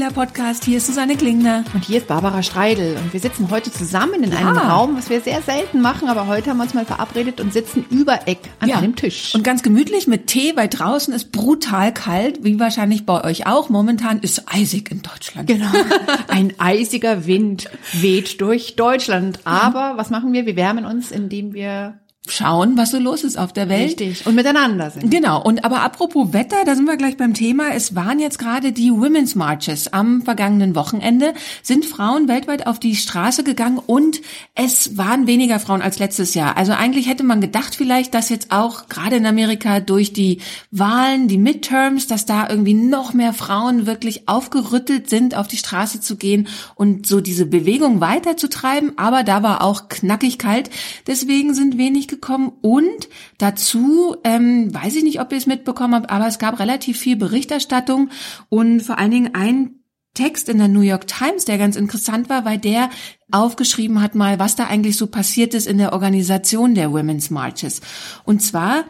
Lila Podcast. Hier ist Susanne Klingner. Und hier ist Barbara Streidel. Und wir sitzen heute zusammen in einem Raum, was wir sehr selten machen, aber heute haben wir uns mal verabredet und sitzen über Eck an Ja. einem Tisch. Und ganz gemütlich mit Tee, weil draußen ist brutal kalt, wie wahrscheinlich bei euch auch. Momentan ist eisig in Deutschland. Genau. Ein eisiger Wind weht durch Deutschland. Aber was machen wir? Wir wärmen uns, indem wir Schauen, was so los ist auf der Welt. richtig und miteinander sind. Genau, und aber apropos Wetter, da sind wir gleich beim Thema. Es waren jetzt gerade die Women's Marches. Am vergangenen Wochenende sind Frauen weltweit auf die Straße gegangen und es waren weniger Frauen als letztes Jahr. Also eigentlich hätte man gedacht vielleicht, dass jetzt auch gerade in Amerika durch die Wahlen, die Midterms, dass da irgendwie noch mehr Frauen wirklich aufgerüttelt sind, auf die Straße zu gehen und so diese Bewegung weiterzutreiben. Aber da war auch knackig kalt. Deswegen sind wenig gekommen und dazu, ähm, weiß ich nicht, ob ihr es mitbekommen habt, aber es gab relativ viel Berichterstattung und vor allen Dingen ein Text in der New York Times, der ganz interessant war, weil der aufgeschrieben hat mal, was da eigentlich so passiert ist in der Organisation der Women's Marches. Und zwar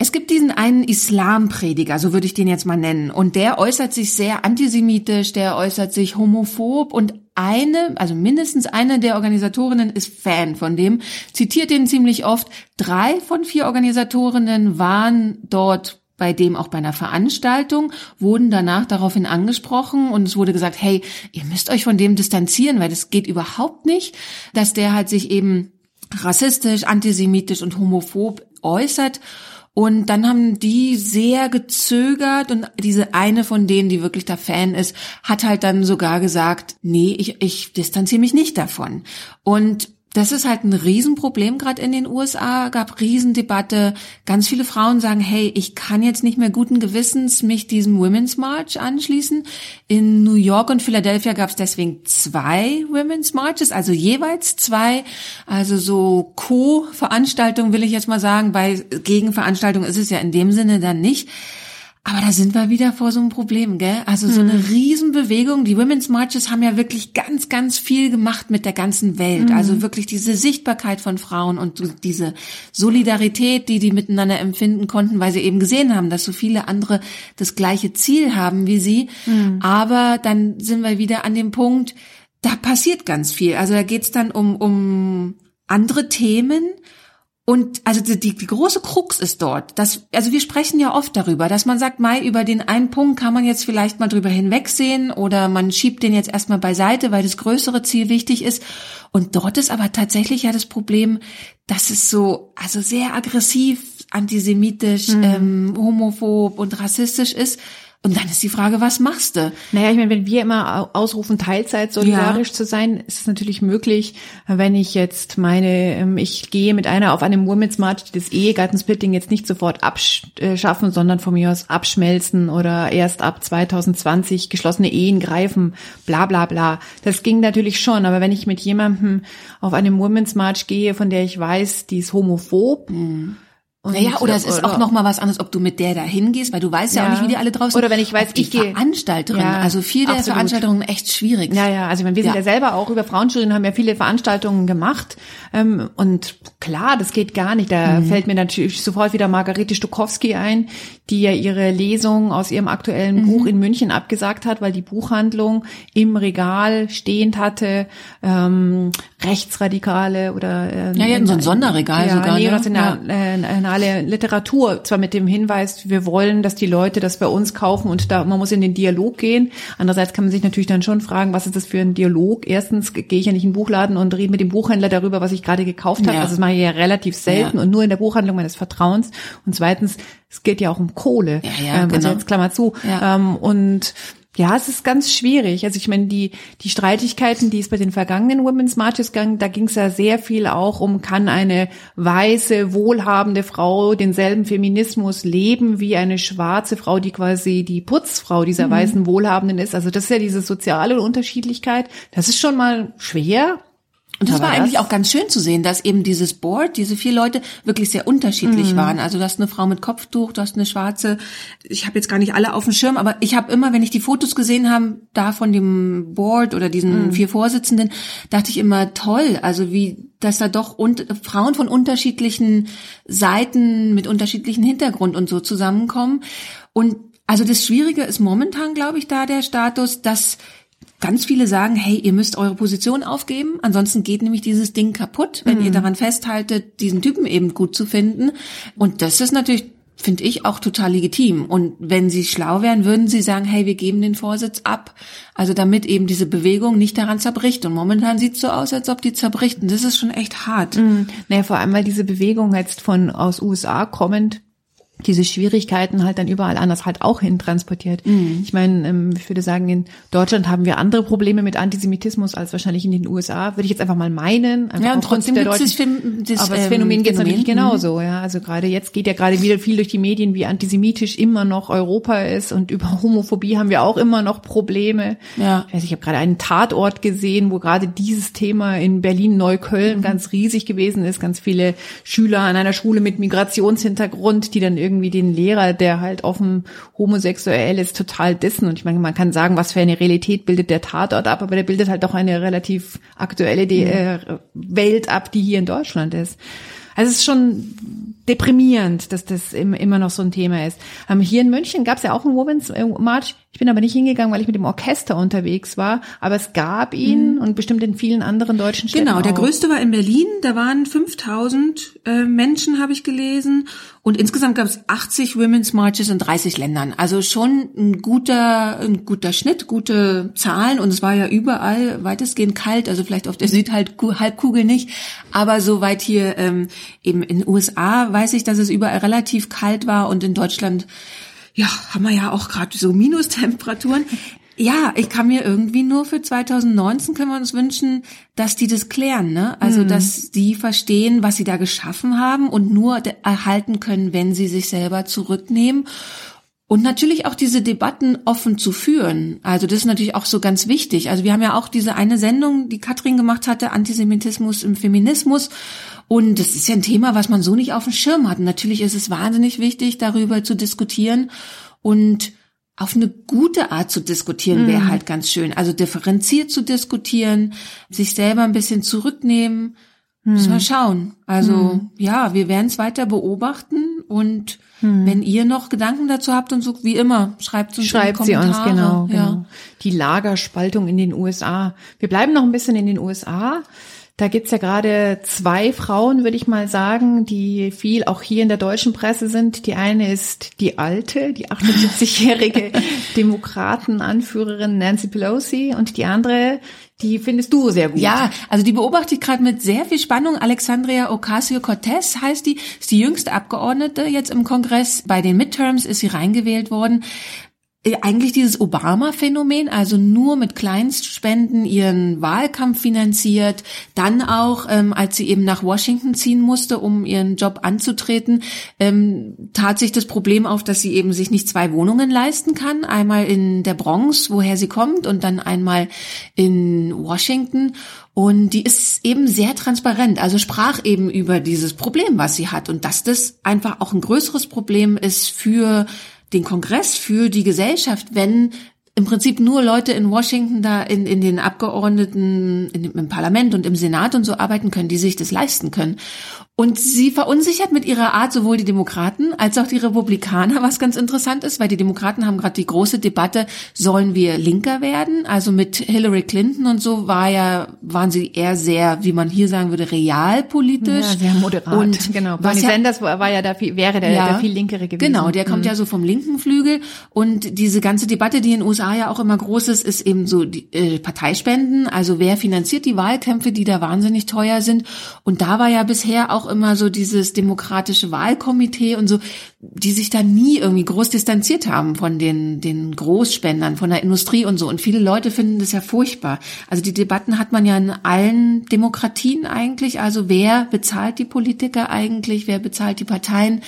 es gibt diesen einen Islamprediger, so würde ich den jetzt mal nennen, und der äußert sich sehr antisemitisch, der äußert sich homophob und eine, also mindestens eine der Organisatorinnen ist Fan von dem, zitiert den ziemlich oft. Drei von vier Organisatorinnen waren dort bei dem auch bei einer Veranstaltung, wurden danach daraufhin angesprochen und es wurde gesagt, hey, ihr müsst euch von dem distanzieren, weil das geht überhaupt nicht, dass der halt sich eben rassistisch, antisemitisch und homophob äußert. Und dann haben die sehr gezögert und diese eine von denen, die wirklich da Fan ist, hat halt dann sogar gesagt, nee, ich, ich distanziere mich nicht davon. Und das ist halt ein Riesenproblem gerade in den USA, gab Riesendebatte. Ganz viele Frauen sagen, hey, ich kann jetzt nicht mehr guten Gewissens mich diesem Women's March anschließen. In New York und Philadelphia gab es deswegen zwei Women's Marches, also jeweils zwei, also so Co-Veranstaltungen will ich jetzt mal sagen. Bei Gegenveranstaltungen ist es ja in dem Sinne dann nicht. Aber da sind wir wieder vor so einem Problem, gell? Also so eine Riesenbewegung. Die Women's Marches haben ja wirklich ganz, ganz viel gemacht mit der ganzen Welt. Also wirklich diese Sichtbarkeit von Frauen und diese Solidarität, die die miteinander empfinden konnten, weil sie eben gesehen haben, dass so viele andere das gleiche Ziel haben wie sie. Aber dann sind wir wieder an dem Punkt, da passiert ganz viel. Also da geht's dann um, um andere Themen. Und also die, die, die große Krux ist dort, dass, also wir sprechen ja oft darüber, dass man sagt, Mai, über den einen Punkt kann man jetzt vielleicht mal drüber hinwegsehen oder man schiebt den jetzt erstmal beiseite, weil das größere Ziel wichtig ist. Und dort ist aber tatsächlich ja das Problem, dass es so, also sehr aggressiv, antisemitisch, ähm, homophob und rassistisch ist. Und dann ist die Frage, was machst du? Naja, ich meine, wenn wir immer au- ausrufen, Teilzeit solidarisch zu sein, ist es natürlich möglich, wenn ich jetzt meine, ähm, ich gehe mit einer auf einem Women's March, die das Ehegattensplitting jetzt nicht sofort abschaffen, sondern von mir aus abschmelzen oder erst ab 2020 geschlossene Ehen greifen, bla bla bla. Das ging natürlich schon, aber wenn ich mit jemandem auf einem Women's March gehe, von der ich weiß, die ist homophob, und- Naja, oder es ist auch noch mal was anderes, ob du mit der da hingehst, weil du weißt ja, Ja. auch nicht, wie die alle draußen Oder wenn ich weiß, ich gehe- Veranstalterin, Ja, also viel der absolut. Veranstaltungen echt schwierig. Ja, ja, also wir sind Ja. ja, selber auch über Frauenstudien, haben ja viele Veranstaltungen gemacht. Ähm, und klar, das geht gar nicht. Da fällt mir natürlich sofort wieder Margarete Stukowski ein, die ja ihre Lesung aus ihrem aktuellen Buch in München abgesagt hat, weil die Buchhandlung im Regal stehend hatte, ähm, Rechtsradikale oder ähm, Ja, die hatten so ein Sonderregal ja, sogar, ne? Neonationale Literatur, zwar mit dem Hinweis, wir wollen, dass die Leute das bei uns kaufen und da man muss in den Dialog gehen. Andererseits kann man sich natürlich dann schon fragen, was ist das für ein Dialog? Erstens gehe ich ja nicht in den Buchladen und rede mit dem Buchhändler darüber, was ich gerade gekauft habe. Ja. Also das mache ich ja relativ selten Ja. und nur in der Buchhandlung meines Vertrauens. Und zweitens, es geht ja auch um Kohle. Ja, ja, ähm, Also genau. jetzt Klammer zu. Ja. Ähm, und ja, es ist ganz schwierig. Also ich meine, die, die Streitigkeiten, die es bei den vergangenen Women's Marches ging, da ging es ja sehr viel auch um, kann eine weiße, wohlhabende Frau denselben Feminismus leben wie eine schwarze Frau, die quasi die Putzfrau dieser Mhm. weißen Wohlhabenden ist. Also das ist ja diese soziale Unterschiedlichkeit. Das ist schon mal schwer. Und das Aber war eigentlich das- auch ganz schön zu sehen, dass eben dieses Board, diese vier Leute wirklich sehr unterschiedlich waren. Also du hast eine Frau mit Kopftuch, du hast eine schwarze. Ich habe jetzt gar nicht alle auf dem Schirm, aber ich habe immer, wenn ich die Fotos gesehen habe, da von dem Board oder diesen vier Vorsitzenden, dachte ich immer toll. Also wie dass da doch und, Frauen von unterschiedlichen Seiten mit unterschiedlichen Hintergrund und so zusammenkommen und Also das Schwierige ist momentan, glaube ich, da der Status, dass ganz viele sagen, hey, ihr müsst eure Position aufgeben, ansonsten geht nämlich dieses Ding kaputt, wenn mhm. ihr daran festhaltet, diesen Typen eben gut zu finden. Und das ist natürlich finde ich auch total legitim. Und wenn sie schlau wären, würden sie sagen, hey, wir geben den Vorsitz ab. Also damit eben diese Bewegung nicht daran zerbricht. Und momentan sieht es so aus, als ob die zerbricht. Und das ist schon echt hart. Mhm. Naja, vor allem, weil diese Bewegung jetzt von aus USA kommend diese Schwierigkeiten halt dann überall anders halt auch hin transportiert. Mhm. Ich meine, ähm, ich würde sagen, in Deutschland haben wir andere Probleme mit Antisemitismus als wahrscheinlich in den USA. Würde ich jetzt einfach mal meinen. ja, und trotzdem der Deutschen, das, aber das Phänomen ähm, geht natürlich genauso. Mhm. Ja, also gerade jetzt geht ja gerade wieder viel durch die Medien, wie antisemitisch immer noch Europa ist und über Homophobie haben wir auch immer noch Probleme. Ja. Also ich habe gerade einen Tatort gesehen, wo gerade dieses Thema in Berlin Neukölln mhm. ganz riesig gewesen ist. Ganz viele Schüler an einer Schule mit Migrationshintergrund, die dann irgendwie irgendwie den Lehrer, der halt offen homosexuell ist, total dissen. Und ich meine, man kann sagen, was für eine Realität bildet der Tatort ab, aber der bildet halt doch eine relativ aktuelle mhm. äh, Welt ab, die hier in Deutschland ist. Also es ist schon deprimierend, dass das immer noch so ein Thema ist. Ähm, hier in München gab es ja auch einen Women's äh, March. Ich bin aber nicht hingegangen, weil ich mit dem Orchester unterwegs war. Aber es gab ihn mhm. und bestimmt in vielen anderen deutschen Städten Genau, der auch. größte war in Berlin. Da waren 5000 äh, Menschen, habe ich gelesen. Und insgesamt gab es 80 Women's Marches in 30 Ländern. Also schon ein guter, ein guter Schnitt, gute Zahlen. Und es war ja überall weitestgehend kalt. Also vielleicht auf der Südhalbkugel nicht. Aber soweit hier ähm, eben in den USA weiß ich, dass es überall relativ kalt war und in Deutschland ja, haben wir ja auch gerade so Minustemperaturen. Ja, ich kann mir irgendwie nur für 2019 können wir uns wünschen, dass die das klären, ne? Also, mhm. dass die verstehen, was sie da geschaffen haben und nur erhalten können, wenn sie sich selber zurücknehmen. Und natürlich auch diese Debatten offen zu führen. Also das ist natürlich auch so ganz wichtig. Also wir haben ja auch diese eine Sendung, die Katrin gemacht hatte, Antisemitismus im Feminismus. Und das ist ja ein Thema, was man so nicht auf dem Schirm hat. Und natürlich ist es wahnsinnig wichtig, darüber zu diskutieren. Und auf eine gute Art zu diskutieren wäre mhm. halt ganz schön. Also differenziert zu diskutieren, sich selber ein bisschen zurücknehmen. Mhm. Müssen wir schauen. Also mhm. ja, wir werden es weiter beobachten und hm. wenn ihr noch Gedanken dazu habt und so wie immer, schreibt uns schreibt sie uns genau, genau. Ja. Die Lagerspaltung in den USA. Wir bleiben noch ein bisschen in den USA. Da gibt's ja gerade zwei Frauen, würde ich mal sagen, die viel auch hier in der deutschen Presse sind. Die eine ist die alte, die 78-jährige Demokratenanführerin Nancy Pelosi und die andere, die findest du sehr gut. Ja, also die beobachte ich gerade mit sehr viel Spannung. Alexandria Ocasio-Cortez heißt die, ist die jüngste Abgeordnete jetzt im Kongress. Bei den Midterms ist sie reingewählt worden. Äh, eigentlich dieses Obama-Phänomen, also nur mit Kleinstspenden ihren Wahlkampf finanziert, dann auch, ähm, als sie eben nach Washington ziehen musste, um ihren Job anzutreten, ähm, tat sich das Problem auf, dass sie eben sich nicht zwei Wohnungen leisten kann, einmal in der Bronx, woher sie kommt, und dann einmal in Washington. Und die ist eben sehr transparent, also sprach eben über dieses Problem, was sie hat und dass das einfach auch ein größeres Problem ist für den Kongress für die Gesellschaft, wenn im Prinzip nur Leute in Washington da in, in den Abgeordneten, in, im Parlament und im Senat und so arbeiten können, die sich das leisten können. Und sie verunsichert mit ihrer Art sowohl die Demokraten als auch die Republikaner, was ganz interessant ist, weil die Demokraten haben gerade die große Debatte, sollen wir linker werden? Also mit Hillary Clinton und so war ja, waren sie eher sehr, wie man hier sagen würde, realpolitisch. Ja, sehr moderat. Und genau. Bernie ja, Sanders war ja da viel, wäre der, ja, der viel linkere gewesen. Genau, der kommt mhm. ja so vom linken Flügel. Und diese ganze Debatte, die in den USA ja auch immer groß ist, ist eben so die, äh, Parteispenden. Also wer finanziert die Wahlkämpfe, die da wahnsinnig teuer sind? Und da war ja bisher auch immer so dieses demokratische Wahlkomitee und so, die sich da nie irgendwie groß distanziert haben von den, den Großspendern, von der Industrie und so. Und viele Leute finden das ja furchtbar. Also die Debatten hat man ja in allen Demokratien eigentlich. Also wer bezahlt die Politiker eigentlich? Wer bezahlt die Parteien?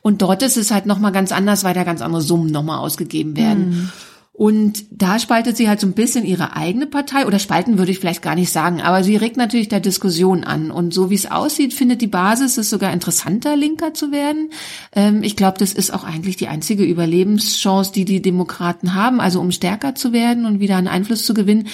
Und dort ist es halt nochmal ganz anders, weil da ganz andere Summen nochmal ausgegeben werden. Mhm. Und da spaltet sie halt so ein bisschen ihre eigene Partei oder spalten würde ich vielleicht gar nicht sagen, aber sie regt natürlich der Diskussion an. Und so wie es aussieht, findet die Basis es sogar interessanter, linker zu werden. Ähm, ich glaube, das ist auch eigentlich die einzige Überlebenschance, die die Demokraten haben, also um stärker zu werden und wieder einen Einfluss zu gewinnen,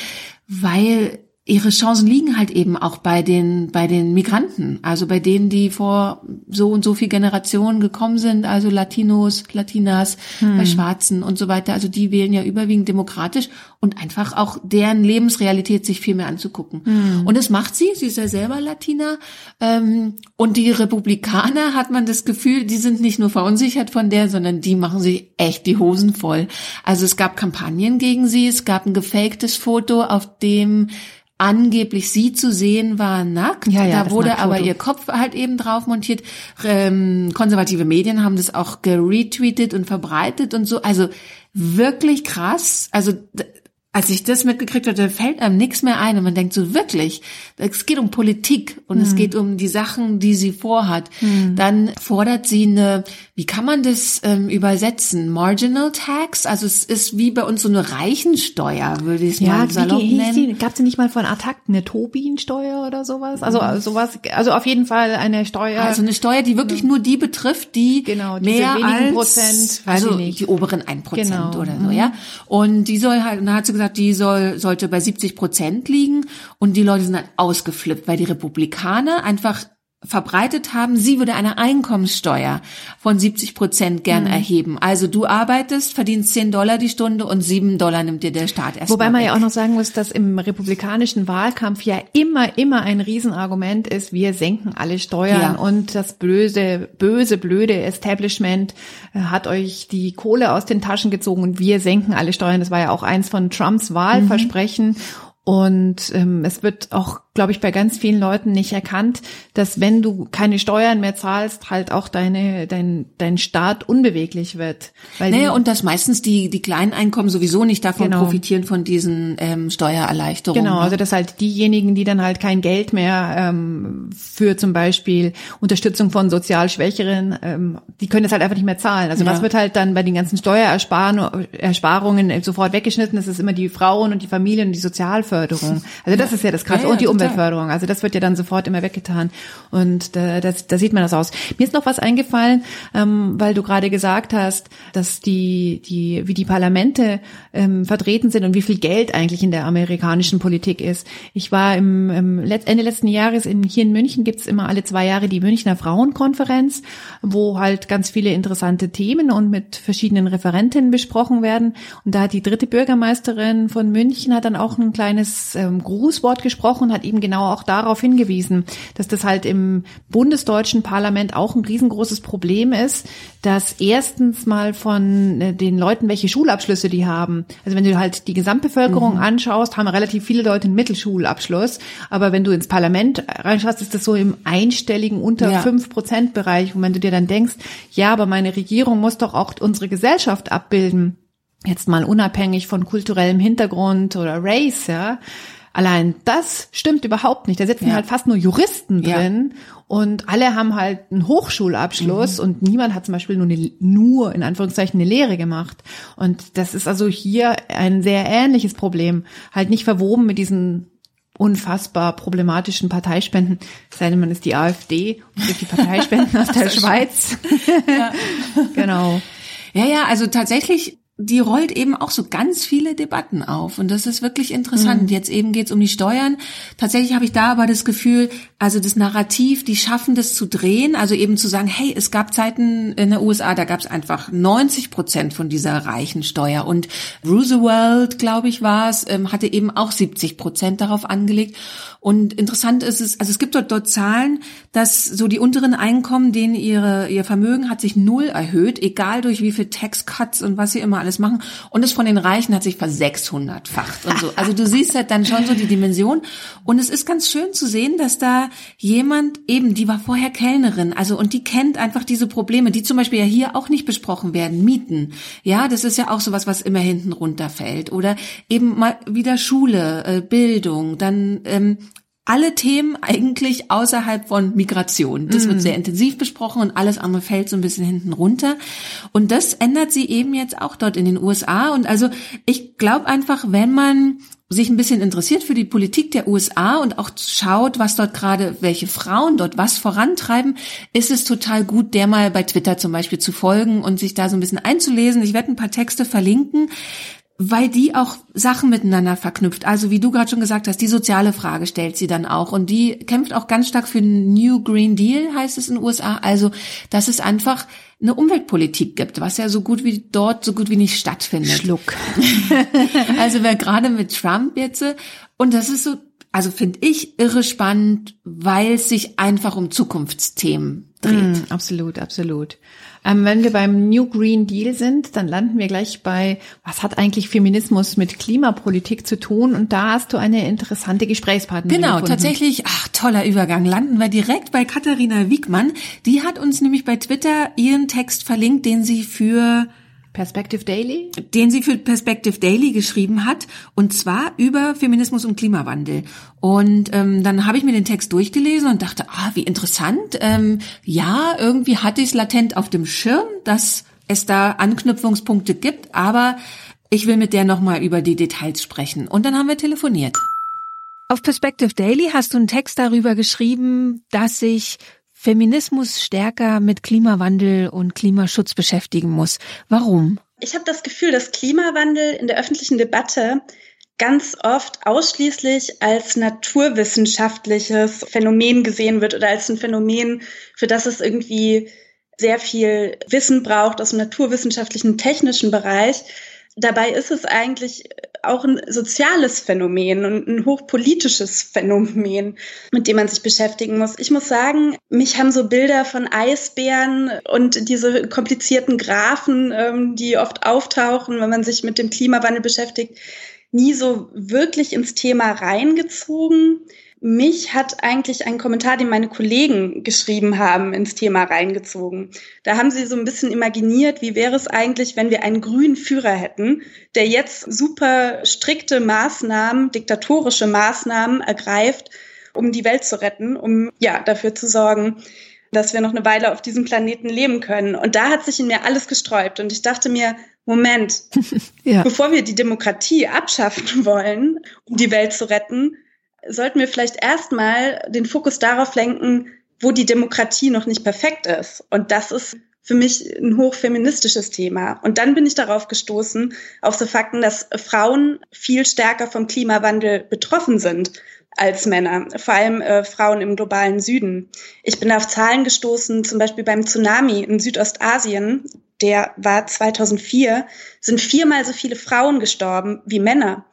weil ihre Chancen liegen halt eben auch bei den, bei den Migranten, also bei denen, die vor so und so viel Generationen gekommen sind, also Latinos, Latinas, hm. bei Schwarzen und so weiter. Also die wählen ja überwiegend demokratisch und einfach auch deren Lebensrealität sich viel mehr anzugucken. Hm. Und das macht sie, sie ist ja selber Latina. Ähm, und die Republikaner hat man das Gefühl, die sind nicht nur verunsichert von der, sondern die machen sich echt die Hosen voll. Also es gab Kampagnen gegen sie, es gab ein gefaktes Foto, auf dem angeblich sie zu sehen war nackt. Ja, ja, da wurde aber ihr Kopf halt eben drauf montiert. Ähm, konservative Medien haben das auch geretweetet und verbreitet und so. Also wirklich krass. Also als ich das mitgekriegt hatte, fällt einem nichts mehr ein und man denkt so wirklich, es geht um Politik und mhm. es geht um die Sachen, die sie vorhat. Mhm. Dann fordert sie eine, wie kann man das ähm, übersetzen? Marginal Tax? Also es ist wie bei uns so eine Reichensteuer, würde ich es ja, mal salopp wie, nennen. Gab es nicht mal von Attac eine Tobin-Steuer oder sowas? Also mhm. sowas, also auf jeden Fall eine Steuer. Also eine Steuer, die wirklich ja. nur die betrifft, die genau, mehr als Prozent, also die oberen ein Prozent genau. oder so, ja. Mhm. Und die soll halt, da hat sie gesagt, die soll, sollte bei 70 Prozent liegen. Und die Leute sind dann ausgeflippt, weil die Republikaner einfach verbreitet haben, sie würde eine Einkommenssteuer von 70 Prozent gern mhm. erheben. Also du arbeitest, verdienst 10 Dollar die Stunde und 7 Dollar nimmt dir der Staat erst Wobei man weg. ja auch noch sagen muss, dass im republikanischen Wahlkampf ja immer, immer ein Riesenargument ist, wir senken alle Steuern ja. und das böse, böse, blöde Establishment äh, hat euch die Kohle aus den Taschen gezogen und wir senken alle Steuern. Das war ja auch eins von Trumps Wahlversprechen. Mhm. Und ähm, es wird auch glaube ich, bei ganz vielen Leuten nicht erkannt, dass wenn du keine Steuern mehr zahlst, halt auch deine, dein, dein Staat unbeweglich wird. Weil naja, und dass meistens die, die kleinen Einkommen sowieso nicht davon genau. profitieren von diesen ähm, Steuererleichterungen. Genau, ne? also dass halt diejenigen, die dann halt kein Geld mehr ähm, für zum Beispiel Unterstützung von sozial Schwächeren, ähm, die können das halt einfach nicht mehr zahlen. Also ja. was wird halt dann bei den ganzen Steuerersparungen sofort weggeschnitten? Das ist immer die Frauen und die Familien und die Sozialförderung. Also das ja. ist ja das Krasse. Ja, und die Umweltförderung. Also das wird ja dann sofort immer weggetan. Und da, das, da sieht man das aus. Mir ist noch was eingefallen, ähm, weil du gerade gesagt hast, dass die, die, wie die Parlamente ähm, vertreten sind und wie viel Geld eigentlich in der amerikanischen Politik ist. Ich war im, im Ende letzten Jahres in, hier in München gibt's immer alle zwei Jahre die Münchner Frauenkonferenz, wo halt ganz viele interessante Themen und mit verschiedenen Referentinnen besprochen werden. Und da hat die dritte Bürgermeisterin von München hat dann auch ein kleines ähm, Grußwort gesprochen hat eben genau auch darauf hingewiesen, dass das halt im bundesdeutschen Parlament auch ein riesengroßes Problem ist, dass erstens mal von äh, den Leuten, welche Schulabschlüsse die haben. Also wenn du halt die Gesamtbevölkerung mhm. anschaust, haben relativ viele Leute einen Mittelschulabschluss. Aber wenn du ins Parlament reinschaust, ist das so im einstelligen unter fünf ja. Prozent Bereich. Und wenn du dir dann denkst, ja, aber meine Regierung muss doch auch unsere Gesellschaft abbilden. Jetzt mal unabhängig von kulturellem Hintergrund oder Race, ja Allein das stimmt überhaupt nicht. Da sitzen ja. halt fast nur Juristen drin ja. und alle haben halt einen Hochschulabschluss mhm. und niemand hat zum Beispiel nur, eine, nur in Anführungszeichen eine Lehre gemacht. Und das ist also hier ein sehr ähnliches Problem. Halt nicht verwoben mit diesen unfassbar problematischen Parteispenden, sei denn man ist die AfD und kriegt die Parteispenden aus der Schweiz. ja. genau. Ja, ja, also tatsächlich die rollt eben auch so ganz viele Debatten auf und das ist wirklich interessant. Mhm. Jetzt eben geht's um die Steuern. Tatsächlich habe ich da aber das Gefühl, also das Narrativ, die schaffen das zu drehen, also eben zu sagen, hey, es gab Zeiten in der USA, da gab es einfach 90 Prozent von dieser reichen Steuer und Roosevelt, glaube ich, war es, ähm, hatte eben auch 70 Prozent darauf angelegt. Und interessant ist es, also es gibt dort, dort Zahlen, dass so die unteren Einkommen, denen ihre, ihr Vermögen hat sich null erhöht, egal durch wie viel Tax Cuts und was sie immer alles machen. Und es von den Reichen hat sich ver 600-facht und so. Also du siehst halt dann schon so die Dimension. Und es ist ganz schön zu sehen, dass da jemand eben, die war vorher Kellnerin, also und die kennt einfach diese Probleme, die zum Beispiel ja hier auch nicht besprochen werden, Mieten. Ja, das ist ja auch sowas, was immer hinten runterfällt. Oder eben mal wieder Schule, äh, Bildung, dann ähm, alle Themen eigentlich außerhalb von Migration. Das mm. wird sehr intensiv besprochen und alles andere fällt so ein bisschen hinten runter. Und das ändert sie eben jetzt auch dort in den USA. Und also ich glaube einfach, wenn man sich ein bisschen interessiert für die Politik der USA und auch schaut, was dort gerade, welche Frauen dort was vorantreiben, ist es total gut, der mal bei Twitter zum Beispiel zu folgen und sich da so ein bisschen einzulesen. Ich werde ein paar Texte verlinken weil die auch Sachen miteinander verknüpft. Also wie du gerade schon gesagt hast, die soziale Frage stellt sie dann auch und die kämpft auch ganz stark für einen New Green Deal, heißt es in den USA. Also dass es einfach eine Umweltpolitik gibt, was ja so gut wie dort so gut wie nicht stattfindet. Schluck. also wer gerade mit Trump jetzt und das ist so, also finde ich irre spannend, weil es sich einfach um Zukunftsthemen dreht. Mm, absolut, absolut. Ähm, wenn wir beim New Green Deal sind, dann landen wir gleich bei, was hat eigentlich Feminismus mit Klimapolitik zu tun? Und da hast du eine interessante Gesprächspartnerin. Genau, gefunden. tatsächlich, ach, toller Übergang. Landen wir direkt bei Katharina Wiegmann. Die hat uns nämlich bei Twitter ihren Text verlinkt, den sie für Perspective Daily? Den sie für Perspective Daily geschrieben hat, und zwar über Feminismus und Klimawandel. Und ähm, dann habe ich mir den Text durchgelesen und dachte, ah, wie interessant. Ähm, ja, irgendwie hatte ich es latent auf dem Schirm, dass es da Anknüpfungspunkte gibt, aber ich will mit der nochmal über die Details sprechen. Und dann haben wir telefoniert. Auf Perspective Daily hast du einen Text darüber geschrieben, dass sich Feminismus stärker mit Klimawandel und Klimaschutz beschäftigen muss. Warum? Ich habe das Gefühl, dass Klimawandel in der öffentlichen Debatte ganz oft ausschließlich als naturwissenschaftliches Phänomen gesehen wird oder als ein Phänomen, für das es irgendwie sehr viel Wissen braucht aus dem naturwissenschaftlichen, technischen Bereich. Dabei ist es eigentlich auch ein soziales Phänomen und ein hochpolitisches Phänomen, mit dem man sich beschäftigen muss. Ich muss sagen, mich haben so Bilder von Eisbären und diese komplizierten Graphen, ähm, die oft auftauchen, wenn man sich mit dem Klimawandel beschäftigt, nie so wirklich ins Thema reingezogen. Mich hat eigentlich ein Kommentar, den meine Kollegen geschrieben haben, ins Thema reingezogen. Da haben sie so ein bisschen imaginiert, wie wäre es eigentlich, wenn wir einen grünen Führer hätten, der jetzt super strikte Maßnahmen, diktatorische Maßnahmen ergreift, um die Welt zu retten, um ja dafür zu sorgen, dass wir noch eine Weile auf diesem Planeten leben können. Und da hat sich in mir alles gesträubt. Und ich dachte mir, Moment, ja. bevor wir die Demokratie abschaffen wollen, um die Welt zu retten, sollten wir vielleicht erstmal den Fokus darauf lenken, wo die Demokratie noch nicht perfekt ist. Und das ist für mich ein hochfeministisches Thema. Und dann bin ich darauf gestoßen, auf so Fakten, dass Frauen viel stärker vom Klimawandel betroffen sind als Männer, vor allem äh, Frauen im globalen Süden. Ich bin auf Zahlen gestoßen, zum Beispiel beim Tsunami in Südostasien, der war 2004, sind viermal so viele Frauen gestorben wie Männer,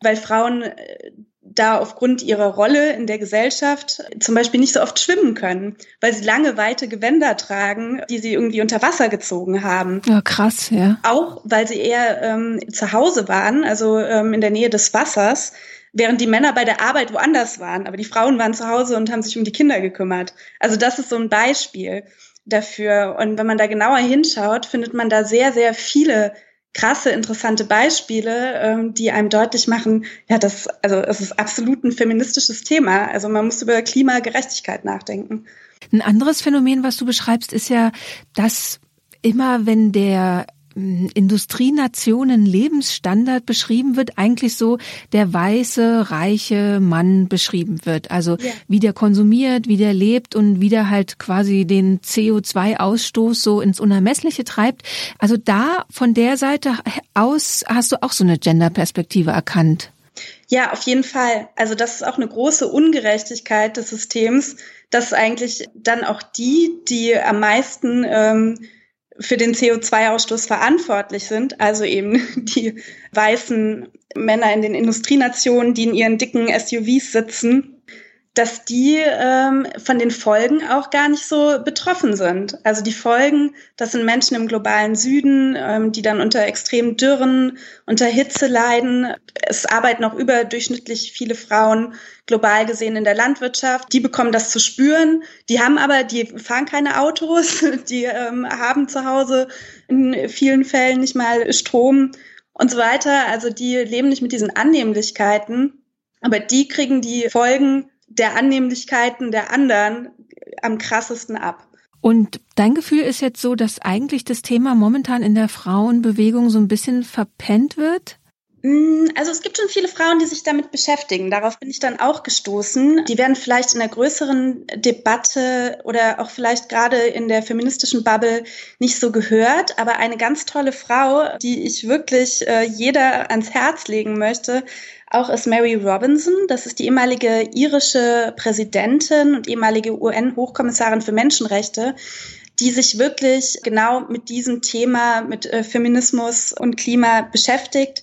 weil Frauen äh, da aufgrund ihrer Rolle in der Gesellschaft zum Beispiel nicht so oft schwimmen können, weil sie lange, weite Gewänder tragen, die sie irgendwie unter Wasser gezogen haben. Ja, krass, ja. Auch weil sie eher ähm, zu Hause waren, also ähm, in der Nähe des Wassers, während die Männer bei der Arbeit woanders waren. Aber die Frauen waren zu Hause und haben sich um die Kinder gekümmert. Also das ist so ein Beispiel dafür. Und wenn man da genauer hinschaut, findet man da sehr, sehr viele krasse, interessante Beispiele, ähm, die einem deutlich machen, ja, das, also es ist absolut ein feministisches Thema. Also man muss über Klimagerechtigkeit nachdenken. Ein anderes Phänomen, was du beschreibst, ist ja, dass immer wenn der Industrienationen Lebensstandard beschrieben wird, eigentlich so der weiße, reiche Mann beschrieben wird. Also ja. wie der konsumiert, wie der lebt und wie der halt quasi den CO2-Ausstoß so ins Unermessliche treibt. Also da von der Seite aus hast du auch so eine Gender-Perspektive erkannt. Ja, auf jeden Fall. Also das ist auch eine große Ungerechtigkeit des Systems, dass eigentlich dann auch die, die am meisten ähm, für den CO2-Ausstoß verantwortlich sind, also eben die weißen Männer in den Industrienationen, die in ihren dicken SUVs sitzen, dass die ähm, von den Folgen auch gar nicht so betroffen sind. Also die Folgen, das sind Menschen im globalen Süden, ähm, die dann unter extremen Dürren, unter Hitze leiden. Es arbeiten auch überdurchschnittlich viele Frauen global gesehen in der Landwirtschaft. Die bekommen das zu spüren. Die haben aber, die fahren keine Autos, die ähm, haben zu Hause in vielen Fällen nicht mal Strom und so weiter. Also die leben nicht mit diesen Annehmlichkeiten. Aber die kriegen die Folgen der Annehmlichkeiten der anderen am krassesten ab. Und dein Gefühl ist jetzt so, dass eigentlich das Thema momentan in der Frauenbewegung so ein bisschen verpennt wird? Mm, also es gibt schon viele Frauen, die sich damit beschäftigen. Darauf bin ich dann auch gestoßen. Die werden vielleicht in der größeren Debatte oder auch vielleicht gerade in der feministischen Bubble nicht so gehört. Aber eine ganz tolle Frau, die ich wirklich äh, jeder ans Herz legen möchte, auch ist Mary Robinson. Das ist die ehemalige irische Präsidentin und ehemalige UN-Hochkommissarin für Menschenrechte die sich wirklich genau mit diesem Thema, mit äh, Feminismus und Klima beschäftigt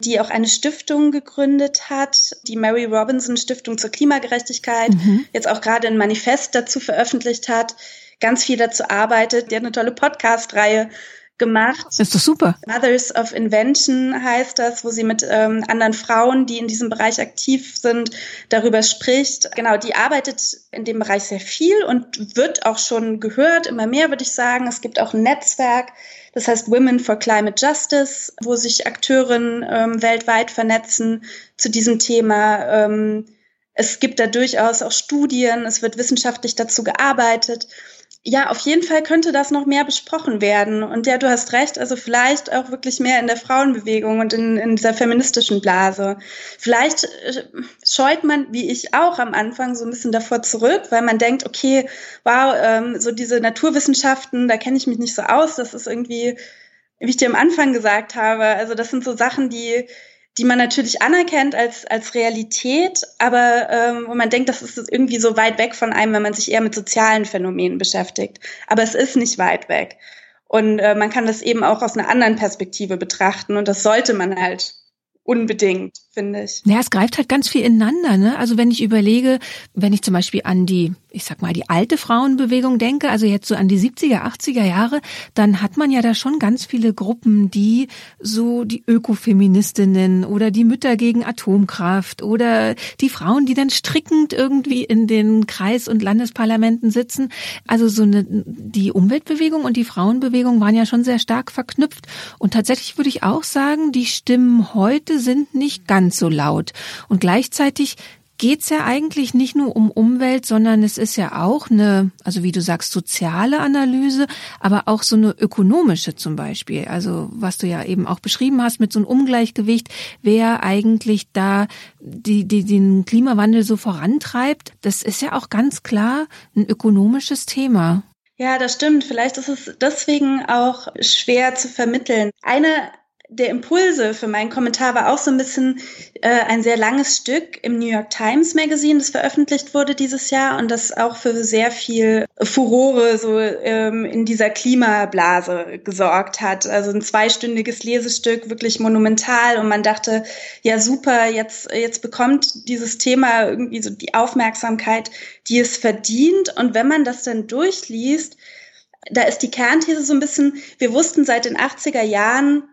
die auch eine Stiftung gegründet hat, die Mary Robinson Stiftung zur Klimagerechtigkeit, mhm. jetzt auch gerade ein Manifest dazu veröffentlicht hat, ganz viel dazu arbeitet. Die hat eine tolle Podcast-Reihe gemacht. Das ist doch super. Mothers of Invention heißt das, wo sie mit ähm, anderen Frauen, die in diesem Bereich aktiv sind, darüber spricht. Genau, die arbeitet in dem Bereich sehr viel und wird auch schon gehört, immer mehr würde ich sagen. Es gibt auch ein Netzwerk, das heißt Women for Climate Justice, wo sich Akteurinnen ähm, weltweit vernetzen zu diesem Thema. Ähm, es gibt da durchaus auch Studien, es wird wissenschaftlich dazu gearbeitet ja, auf jeden Fall könnte das noch mehr besprochen werden. Und ja, du hast recht, also vielleicht auch wirklich mehr in der Frauenbewegung und in, in dieser feministischen Blase. Vielleicht äh, scheut man, wie ich auch am Anfang, so ein bisschen davor zurück, weil man denkt, okay, wow, ähm, so diese Naturwissenschaften, da kenne ich mich nicht so aus. Das ist irgendwie, wie ich dir am Anfang gesagt habe, also das sind so Sachen, die die man natürlich anerkennt als, als Realität, aber ähm, wo man denkt, das ist irgendwie so weit weg von einem, wenn man sich eher mit sozialen Phänomenen beschäftigt. Aber es ist nicht weit weg. Und äh, man kann das eben auch aus einer anderen Perspektive betrachten und das sollte man halt unbedingt, finde ich. Ja, es greift halt ganz viel ineinander. Ne? Also wenn ich überlege, wenn ich zum Beispiel an die ich sag mal, die alte Frauenbewegung denke, also jetzt so an die 70er, 80er Jahre, dann hat man ja da schon ganz viele Gruppen, die so die Ökofeministinnen oder die Mütter gegen Atomkraft oder die Frauen, die dann strickend irgendwie in den Kreis- und Landesparlamenten sitzen. Also so eine, die Umweltbewegung und die Frauenbewegung waren ja schon sehr stark verknüpft. Und tatsächlich würde ich auch sagen, die Stimmen heute sind nicht ganz so laut. Und gleichzeitig geht's ja eigentlich nicht nur um Umwelt, sondern es ist ja auch eine, also wie du sagst, soziale Analyse, aber auch so eine ökonomische zum Beispiel. Also was du ja eben auch beschrieben hast mit so einem Ungleichgewicht, wer eigentlich da die, die, den Klimawandel so vorantreibt, das ist ja auch ganz klar ein ökonomisches Thema. Ja, das stimmt. Vielleicht ist es deswegen auch schwer zu vermitteln. Eine der Impulse für meinen Kommentar war auch so ein bisschen äh, ein sehr langes Stück im New York Times Magazine, das veröffentlicht wurde dieses Jahr und das auch für sehr viel Furore so ähm, in dieser Klimablase gesorgt hat. Also ein zweistündiges Lesestück, wirklich monumental und man dachte, ja super, jetzt jetzt bekommt dieses Thema irgendwie so die Aufmerksamkeit, die es verdient und wenn man das dann durchliest, da ist die Kernthese so ein bisschen, wir wussten seit den 80er Jahren,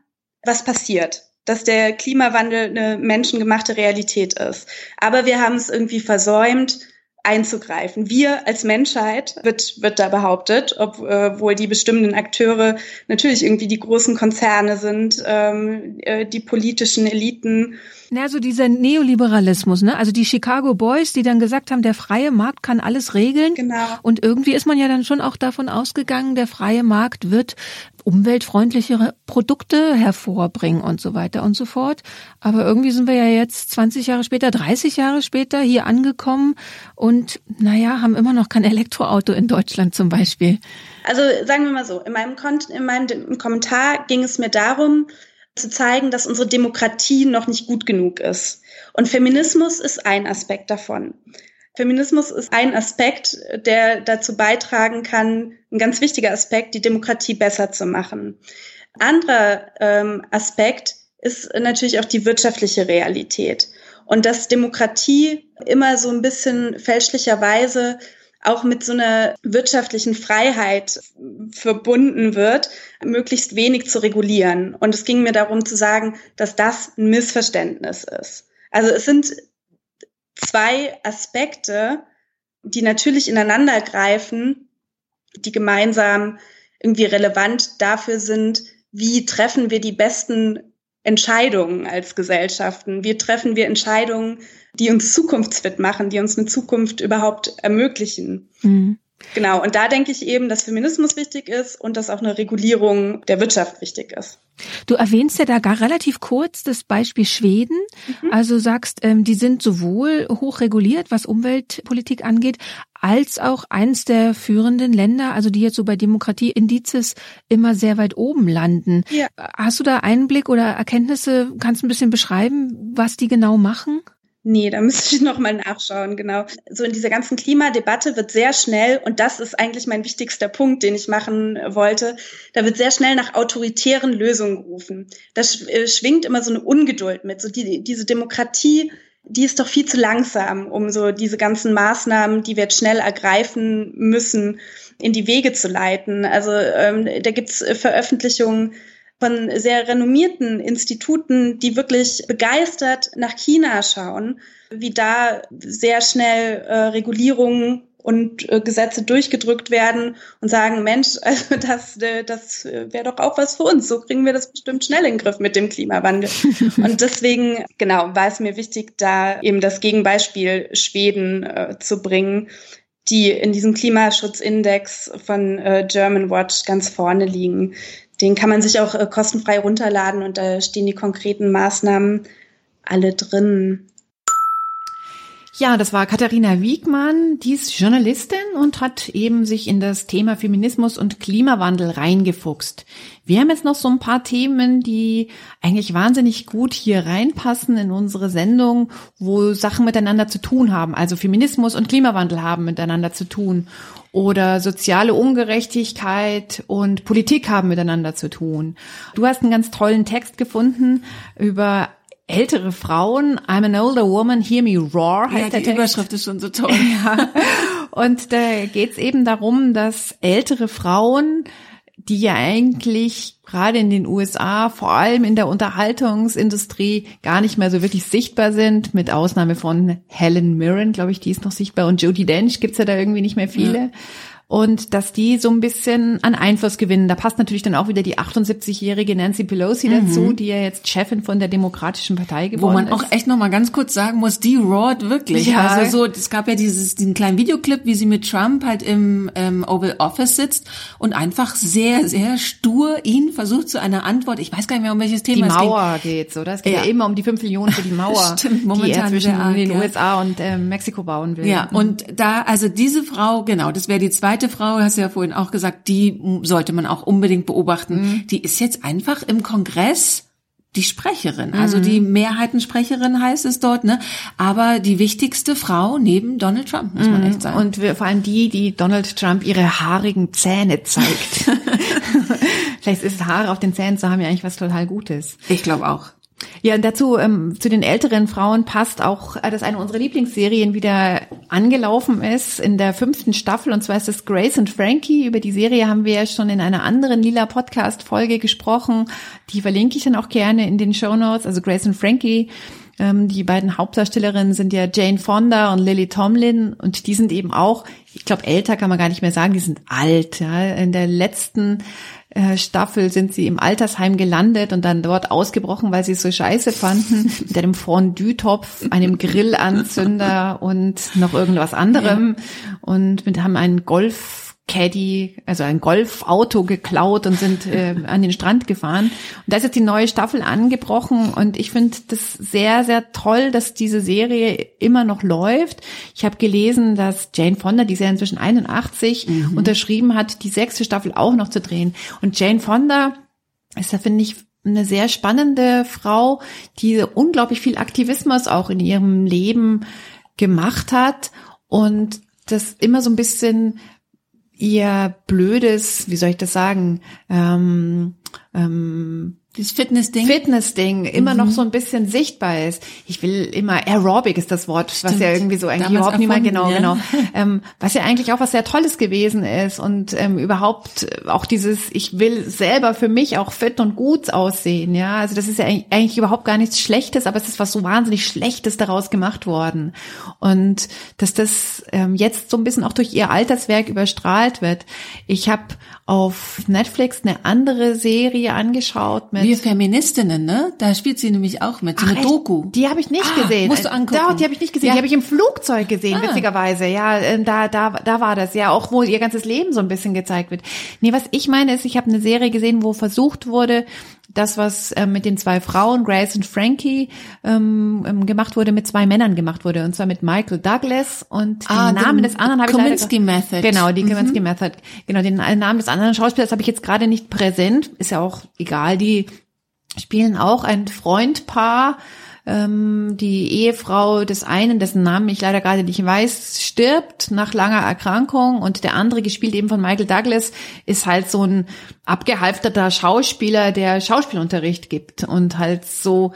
was passiert, dass der Klimawandel eine menschengemachte Realität ist. Aber wir haben es irgendwie versäumt, einzugreifen. Wir als Menschheit wird, wird da behauptet, obwohl die bestimmenden Akteure natürlich irgendwie die großen Konzerne sind, ähm, äh, die politischen Eliten na, so dieser Neoliberalismus, ne? Also die Chicago Boys, die dann gesagt haben, der freie Markt kann alles regeln. Genau. Und irgendwie ist man ja dann schon auch davon ausgegangen, der freie Markt wird umweltfreundlichere Produkte hervorbringen und so weiter und so fort. Aber irgendwie sind wir ja jetzt 20 Jahre später, 30 Jahre später hier angekommen und naja, haben immer noch kein Elektroauto in Deutschland zum Beispiel. Also sagen wir mal so, in meinem, Kon in meinem Kommentar ging es mir darum, zu zeigen, dass unsere Demokratie noch nicht gut genug ist. Und Feminismus ist ein Aspekt davon. Feminismus ist ein Aspekt, der dazu beitragen kann, ein ganz wichtiger Aspekt, die Demokratie besser zu machen. Anderer ähm, Aspekt ist natürlich auch die wirtschaftliche Realität. Und dass Demokratie immer so ein bisschen fälschlicherweise auch mit so einer wirtschaftlichen Freiheit verbunden wird, möglichst wenig zu regulieren. Und es ging mir darum zu sagen, dass das ein Missverständnis ist. Also es sind zwei Aspekte, die natürlich ineinander greifen, die gemeinsam irgendwie relevant dafür sind, wie treffen wir die besten Entscheidungen als Gesellschaften? Wie treffen wir Entscheidungen, die uns zukunftsfit machen, die uns eine Zukunft überhaupt ermöglichen? Mhm. Genau, und da denke ich eben, dass Feminismus wichtig ist und dass auch eine Regulierung der Wirtschaft wichtig ist. Du erwähnst ja da gar relativ kurz das Beispiel Schweden. Mhm. Also sagst, ähm, die sind sowohl hoch reguliert, was Umweltpolitik angeht, als auch eins der führenden Länder, also die jetzt so bei Demokratieindizes immer sehr weit oben landen. Ja. Hast du da Einblick oder Erkenntnisse? Kannst du ein bisschen beschreiben, was die genau machen? Nee, da müsste ich noch mal nachschauen, genau. So in dieser ganzen Klimadebatte wird sehr schnell, und das ist eigentlich mein wichtigster Punkt, den ich machen wollte, da wird sehr schnell nach autoritären Lösungen gerufen. Da äh, schwingt immer so eine Ungeduld mit. So die, diese Demokratie, die ist doch viel zu langsam, um so diese ganzen Maßnahmen, die wir jetzt schnell ergreifen müssen, in die Wege zu leiten. Also ähm, da gibt's Veröffentlichungen, von sehr renommierten Instituten, die wirklich begeistert nach China schauen, wie da sehr schnell äh, Regulierungen und äh, Gesetze durchgedrückt werden und sagen, Mensch, also das, äh, das wäre doch auch was für uns. So kriegen wir das bestimmt schnell in den Griff mit dem Klimawandel. und deswegen, genau, war es mir wichtig, da eben das Gegenbeispiel Schweden äh, zu bringen, die in diesem Klimaschutzindex von äh, German Watch ganz vorne liegen. Den kann man sich auch äh, kostenfrei runterladen und da stehen die konkreten Maßnahmen alle drin. Ja, das war Katharina Wiegmann, die ist Journalistin und hat eben sich in das Thema Feminismus und Klimawandel reingefuchst. Wir haben jetzt noch so ein paar Themen, die eigentlich wahnsinnig gut hier reinpassen in unsere Sendung, wo Sachen miteinander zu tun haben. Also Feminismus und Klimawandel haben miteinander zu tun oder soziale Ungerechtigkeit und Politik haben miteinander zu tun. Du hast einen ganz tollen Text gefunden über ältere Frauen. I'm an older woman, hear me roar. Heißt ja, der die Text. Überschrift ist schon so toll. ja. Und da geht es eben darum, dass ältere Frauen die ja eigentlich gerade in den USA, vor allem in der Unterhaltungsindustrie, gar nicht mehr so wirklich sichtbar sind, mit Ausnahme von Helen Mirren, glaube ich, die ist noch sichtbar, und Jodie Dench gibt's ja da irgendwie nicht mehr viele. Ja und dass die so ein bisschen an Einfluss gewinnen. Da passt natürlich dann auch wieder die 78-jährige Nancy Pelosi mhm. dazu, die ja jetzt Chefin von der Demokratischen Partei geworden ist. Wo man ist. auch echt noch mal ganz kurz sagen muss, die roared wirklich. Ja. Also so, es gab ja dieses diesen kleinen Videoclip, wie sie mit Trump halt im ähm, Oval Office sitzt und einfach sehr sehr stur ihn versucht zu einer Antwort. Ich weiß gar nicht mehr um welches Thema die es Mauer ging. geht's, oder? Es geht ja. ja immer um die fünf Millionen für die Mauer, Stimmt, momentan die er zwischen arg, den ja. USA und äh, Mexiko bauen will. Ja, und da also diese Frau, genau, das wäre die zweite zweite Frau, hast du ja vorhin auch gesagt, die sollte man auch unbedingt beobachten. Mhm. Die ist jetzt einfach im Kongress die Sprecherin, also die mhm. Mehrheitensprecherin heißt es dort, ne? Aber die wichtigste Frau neben Donald Trump, muss man mhm. echt sagen. Und vor allem die, die Donald Trump ihre haarigen Zähne zeigt. Vielleicht ist Haare auf den Zähnen zu haben ja eigentlich was total Gutes. Ich glaube auch. Ja, und dazu ähm, zu den älteren Frauen passt auch, äh, dass eine unserer Lieblingsserien wieder angelaufen ist in der fünften Staffel und zwar ist es Grace and Frankie. Über die Serie haben wir ja schon in einer anderen Lila Podcast Folge gesprochen. Die verlinke ich dann auch gerne in den Show Notes. Also Grace and Frankie ähm, die beiden Hauptdarstellerinnen sind ja Jane Fonda und Lily Tomlin und die sind eben auch, ich glaube, älter kann man gar nicht mehr sagen, die sind alt. Ja. In der letzten Staffel sind sie im Altersheim gelandet und dann dort ausgebrochen, weil sie es so scheiße fanden, mit einem Fondue-Topf, einem Grillanzünder und noch irgendwas anderem ja. und mit haben einen Golf Caddy, also ein Golfauto geklaut und sind äh, an den Strand gefahren. Und da ist jetzt die neue Staffel angebrochen und ich finde das sehr, sehr toll, dass diese Serie immer noch läuft. Ich habe gelesen, dass Jane Fonda, die ist ja inzwischen 81, mhm. unterschrieben hat, die sechste Staffel auch noch zu drehen. Und Jane Fonda ist da, finde ich, eine sehr spannende Frau, die unglaublich viel Aktivismus auch in ihrem Leben gemacht hat und das immer so ein bisschen ihr blödes, wie soll ich das sagen, ähm, ähm, das Fitness-Ding? Fitness-Ding immer mhm. noch so ein bisschen sichtbar ist. Ich will immer, Aerobic ist das Wort, Stimmt. was ja irgendwie so eigentlich überhaupt niemand, genau, ja. genau. Ähm, was ja eigentlich auch was sehr Tolles gewesen ist und ähm, überhaupt auch dieses, ich will selber für mich auch fit und gut aussehen, ja. Also das ist ja eigentlich überhaupt gar nichts Schlechtes, aber es ist was so wahnsinnig Schlechtes daraus gemacht worden. Und dass das ähm, jetzt so ein bisschen auch durch ihr Alterswerk überstrahlt wird. Ich habe auf Netflix eine andere Serie angeschaut mit Wir Feministinnen, ne? Da spielt sie nämlich auch mit, so Ach, eine echt? Doku. Die habe ich nicht Ah, gesehen. musst du angucken. Doch, die habe ich nicht gesehen. Ja. Die habe ich im Flugzeug gesehen, Ah. witzigerweise. Ja, äh, da, da, da war das ja auch, wo ihr ganzes Leben so ein bisschen gezeigt wird. Nee, was ich meine ist, ich habe eine Serie gesehen, wo versucht wurde, das, was äh, mit den zwei Frauen, Grace und Frankie, ähm, ähm, gemacht wurde, mit zwei Männern gemacht wurde. Und zwar mit Michael Douglas und Ah, den Namen des anderen habe ich Kominsky Method. Genau, die Kominsky Method. Genau, den Namen des anderen Schauspielers habe ich jetzt gerade nicht präsent. Ist ja auch egal. Die spielen auch ein Freundpaar. Ähm, die Ehefrau des einen, dessen Namen ich leider gerade nicht weiß, stirbt nach langer Erkrankung und der andere, gespielt eben von Michael Douglas, ist halt so ein abgehalfterter Schauspieler, der Schauspielunterricht gibt und halt so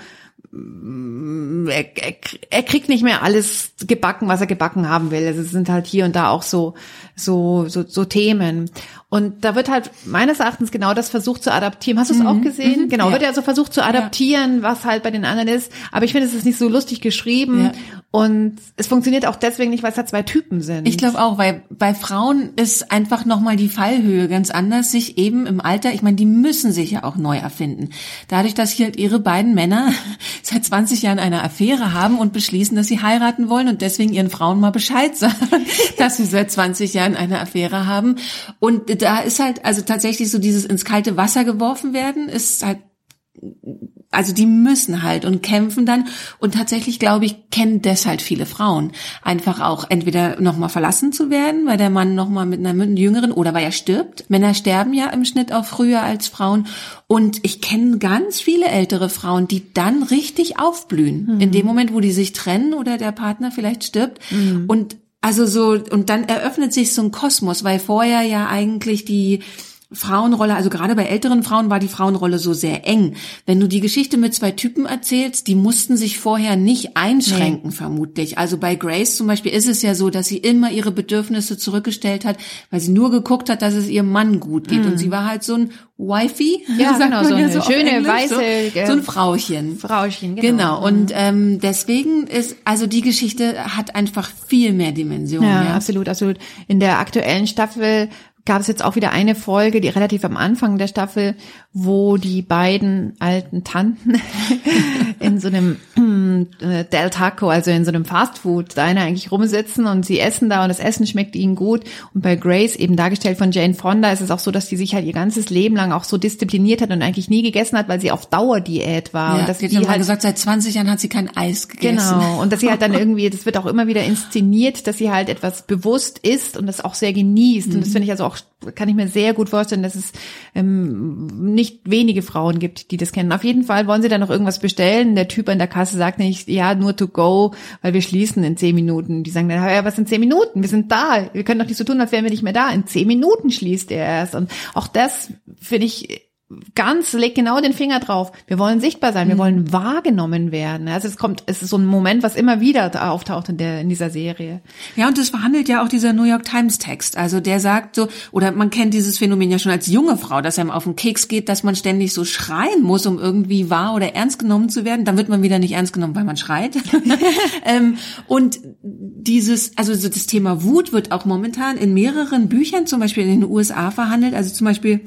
mm, er, er, er kriegt nicht mehr alles gebacken, was er gebacken haben will. Also es sind halt hier und da auch so so so, so Themen. Und da wird halt meines Erachtens genau das versucht zu adaptieren. Hast du es auch gesehen? Genau, Ja. wird ja so versucht zu adaptieren, was halt bei den anderen ist. Aber ich finde, es ist nicht so lustig geschrieben. Ja. Und es funktioniert auch deswegen nicht, weil es da zwei Typen sind. Ich glaube auch, weil bei Frauen ist einfach nochmal die Fallhöhe ganz anders, sich eben im Alter, ich meine, die müssen sich ja auch neu erfinden. Dadurch, dass hier halt ihre beiden Männer seit 20 Jahren eine Affäre haben und beschließen, dass sie heiraten wollen und deswegen ihren Frauen mal Bescheid sagen, dass sie seit 20 Jahren eine Affäre haben. Und da ist halt, also tatsächlich so dieses ins kalte Wasser geworfen werden, ist halt also die müssen halt und kämpfen dann. Und tatsächlich glaube ich kennen deshalb viele Frauen. Einfach auch entweder nochmal verlassen zu werden, weil der Mann nochmal mit einer mit einer jüngeren oder weil er stirbt. Männer sterben ja im Schnitt auch früher als Frauen. Und ich kenne ganz viele ältere Frauen, die dann richtig aufblühen. In dem Moment, wo die sich trennen oder der Partner vielleicht stirbt. Und also so und dann eröffnet sich so ein Kosmos, weil vorher ja eigentlich die Frauenrolle, also gerade bei älteren Frauen war die Frauenrolle so sehr eng. Wenn du die Geschichte mit zwei Typen erzählst, die mussten sich vorher nicht einschränken, vermutlich. Also bei Grace zum Beispiel ist es ja so, dass sie immer ihre Bedürfnisse zurückgestellt hat, weil sie nur geguckt hat, dass es ihrem Mann gut geht. Und sie war halt so ein Wifey, Ja, genau, so eine auf schöne, Englisch, weiße, so, so ein Frauchen. Frauchen, genau. Genau, und ähm, deswegen ist, also die Geschichte hat einfach viel mehr Dimensionen. Ja, Ja, absolut, absolut. In der aktuellen Staffel gab es jetzt auch wieder eine Folge, die relativ am Anfang der Staffel, wo die beiden alten Tanten in so einem äh, Del Taco, also in so einem Fastfood-Diner eigentlich rumsitzen und sie essen da und das Essen schmeckt ihnen gut. Und bei Grace, eben dargestellt von Jane Fonda, ist es auch so, dass die sich halt ihr ganzes Leben lang auch so diszipliniert hat und eigentlich nie gegessen hat, weil sie auf Dauerdiät war. Ja, und dass sie hat die mal halt gesagt, seit 20 Jahren hat sie kein Eis gegessen. Genau. Und dass sie halt dann irgendwie, das wird auch immer wieder inszeniert, dass sie halt etwas bewusst ist und das auch sehr genießt. Und das finde ich also auch, kann ich mir sehr gut vorstellen, dass es ähm, nicht wenige Frauen gibt, die das kennen. Auf jeden Fall wollen sie dann noch irgendwas bestellen. Der Typ an der Kasse sagt nicht, ja, nur to go, weil wir schließen in zehn Minuten. Die sagen dann, ja, was in zehn Minuten? Wir sind da. Wir können doch nicht so tun, als wären wir nicht mehr da. In zehn Minuten schließt er erst. Und auch das finde ich ganz, legt genau den Finger drauf. Wir wollen sichtbar sein, wir wollen wahrgenommen werden. Also es kommt, es ist so ein Moment, was immer wieder da auftaucht in der, in dieser Serie. Ja, und das verhandelt ja auch dieser New York Times Text. Also der sagt so, oder man kennt dieses Phänomen ja schon als junge Frau, dass einem auf den Keks geht, dass man ständig so schreien muss, um irgendwie wahr oder ernst genommen zu werden. Dann wird man wieder nicht ernst genommen, weil man schreit. ähm, und dieses, also so das Thema Wut wird auch momentan in mehreren Büchern, zum Beispiel in den USA verhandelt. Also zum Beispiel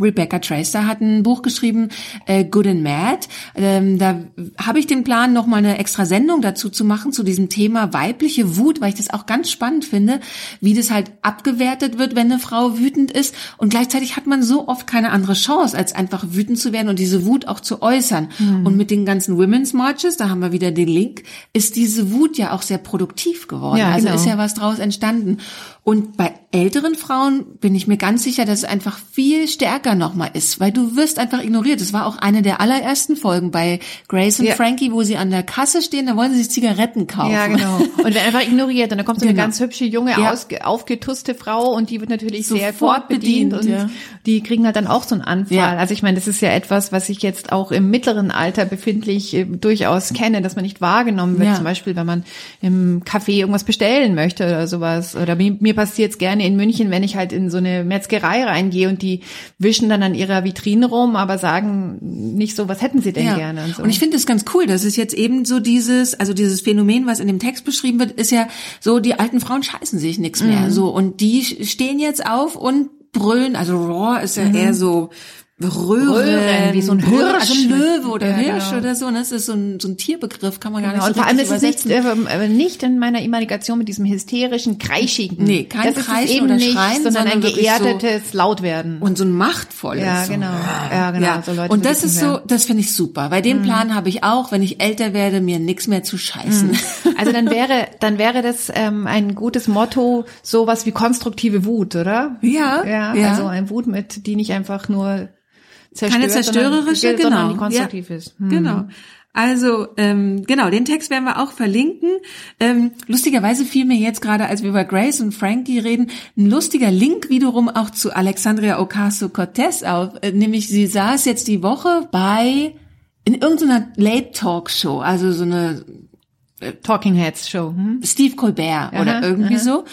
Rebecca Tracer hat ein Buch geschrieben, äh, Good and Mad. Ähm, da habe ich den Plan, noch mal eine extra Sendung dazu zu machen, zu diesem Thema weibliche Wut, weil ich das auch ganz spannend finde, wie das halt abgewertet wird, wenn eine Frau wütend ist. Und gleichzeitig hat man so oft keine andere Chance, als einfach wütend zu werden und diese Wut auch zu äußern. Und mit den ganzen Women's Marches, da haben wir wieder den Link, ist diese Wut ja auch sehr produktiv geworden. Ja, also genau. ist ja was draus entstanden. Und bei älteren Frauen bin ich mir ganz sicher, dass es einfach viel stärker nochmal ist, weil du wirst einfach ignoriert. Das war auch eine der allerersten Folgen bei Grace und Ja. Frankie, wo sie an der Kasse stehen, da wollen sie sich Zigaretten kaufen. Ja, genau. Und wird einfach ignoriert. Und dann kommt so eine Genau. ganz hübsche, junge, Ja. ausge, aufgetusste Frau und die wird natürlich sehr Sofort fortbedient bedient, und ja. die kriegen halt dann auch so einen Anfall. Also ich meine, das ist ja etwas, was ich jetzt auch im mittleren Alter befindlich äh, durchaus kenne, dass man nicht wahrgenommen wird. Zum Beispiel, wenn man im Café irgendwas bestellen möchte oder sowas. Oder mir, mir passiert es gerne in München, wenn ich halt in so eine Metzgerei reingehe und die wischen dann an ihrer Vitrine rum, aber sagen nicht so, was hätten sie denn Ja. gerne und so. Und ich finde es ganz cool, dass es jetzt eben so dieses, also dieses Phänomen, was in dem Text beschrieben wird, ist ja so, die alten Frauen scheißen sich nichts mehr. So, und die stehen jetzt auf und brüllen, also Raw ist ja eher so Röhren, Röhren, wie so ein Hirsch. also ein Löwe oder Ja, Hirsch genau. oder so. Ne? Das ist so ein, so ein Tierbegriff, kann man gar Genau. nicht Und so vor allem ist es nicht, äh, äh, nicht in meiner Imagination mit diesem hysterischen, kreischigen. Nee, kein das Kreischen eben oder nicht, Schreien, sondern ein sondern so- geerdetes Lautwerden. Und so ein machtvolles. Ja, so. genau. Ja, genau. Ja. So Leute und das ist so, das finde ich super. Bei dem Plan habe ich auch, wenn ich älter werde, mir nichts mehr zu scheißen. Also dann wäre, dann wäre das ähm, ein gutes Motto, sowas wie konstruktive Wut, oder? Ja, ja, ja. Also ein Wut mit, die nicht einfach nur zerstört, Keine zerstörerische, sondern, genau. sondern konstruktiv ja. ist. Hm. Genau. Also, ähm, genau, den Text werden wir auch verlinken. Ähm, lustigerweise fiel mir jetzt gerade, als wir über Grace und Frankie reden, ein lustiger Link wiederum auch zu Alexandria Ocasio-Cortez auf. Äh, nämlich, sie saß jetzt die Woche bei, in irgendeiner Late-Talk-Show, also so eine Talking Heads Show. Hm? Steve Colbert oder Aha, irgendwie aha. so.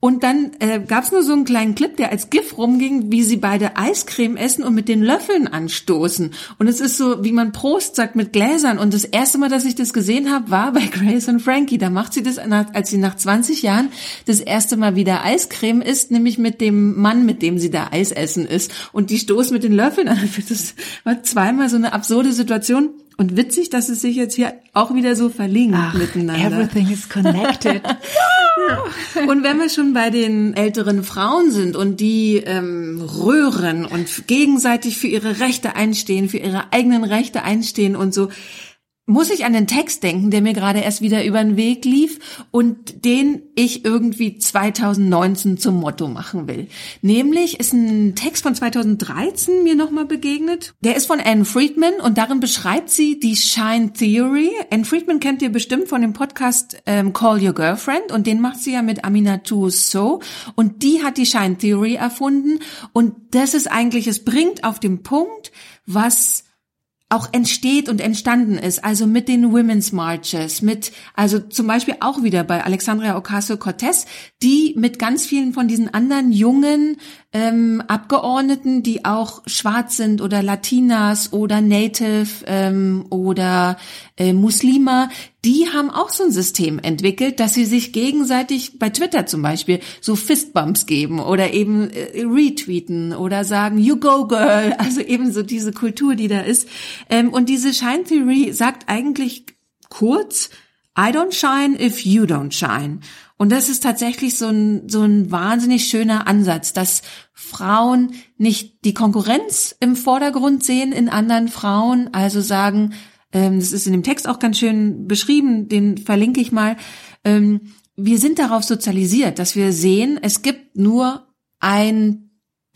Und dann äh, gab es nur so einen kleinen Clip, der als GIF rumging, wie sie beide Eiscreme essen und mit den Löffeln anstoßen. Und es ist so, wie man Prost sagt mit Gläsern. Und das erste Mal, dass ich das gesehen habe, war bei Grace und Frankie. Da macht sie das, als sie nach 20 Jahren das erste Mal wieder Eiscreme isst, nämlich mit dem Mann, mit dem sie da Eis essen ist. Und die stoßen mit den Löffeln an. Das war zweimal so eine absurde Situation. Und witzig, dass es sich jetzt hier auch wieder so verlinkt miteinander. Everything is connected. Und wenn wir schon bei den älteren Frauen sind und die ähm, röhren und gegenseitig für ihre Rechte einstehen, für ihre eigenen Rechte einstehen und so, muss ich an den Text denken, der mir gerade erst wieder über den Weg lief und den ich irgendwie 2019 zum Motto machen will. Nämlich ist ein Text von 2013 mir nochmal begegnet. Der ist von Anne Friedman und darin beschreibt sie die Shine Theory. Anne Friedman kennt ihr bestimmt von dem Podcast ähm, Call Your Girlfriend und den macht sie ja mit Aminatou So und die hat die Shine Theory erfunden und das ist eigentlich, es bringt auf den Punkt, was auch entsteht und entstanden ist, also mit den Women's Marches, mit, also zum Beispiel auch wieder bei Alexandria Ocasio-Cortez, die mit ganz vielen von diesen anderen jungen ähm, Abgeordneten, die auch schwarz sind oder Latinas oder Native ähm, oder äh, Muslima, die haben auch so ein System entwickelt, dass sie sich gegenseitig bei Twitter zum Beispiel so Fistbumps geben oder eben äh, retweeten oder sagen You go girl, also eben so diese Kultur, die da ist. Ähm, und diese Shine Theory sagt eigentlich kurz, I don't shine if you don't shine. Und das ist tatsächlich so ein, so ein wahnsinnig schöner Ansatz, dass Frauen nicht die Konkurrenz im Vordergrund sehen in anderen Frauen, also sagen, das ist in dem Text auch ganz schön beschrieben, den verlinke ich mal, ähm, wir sind darauf sozialisiert, dass wir sehen, es gibt nur ein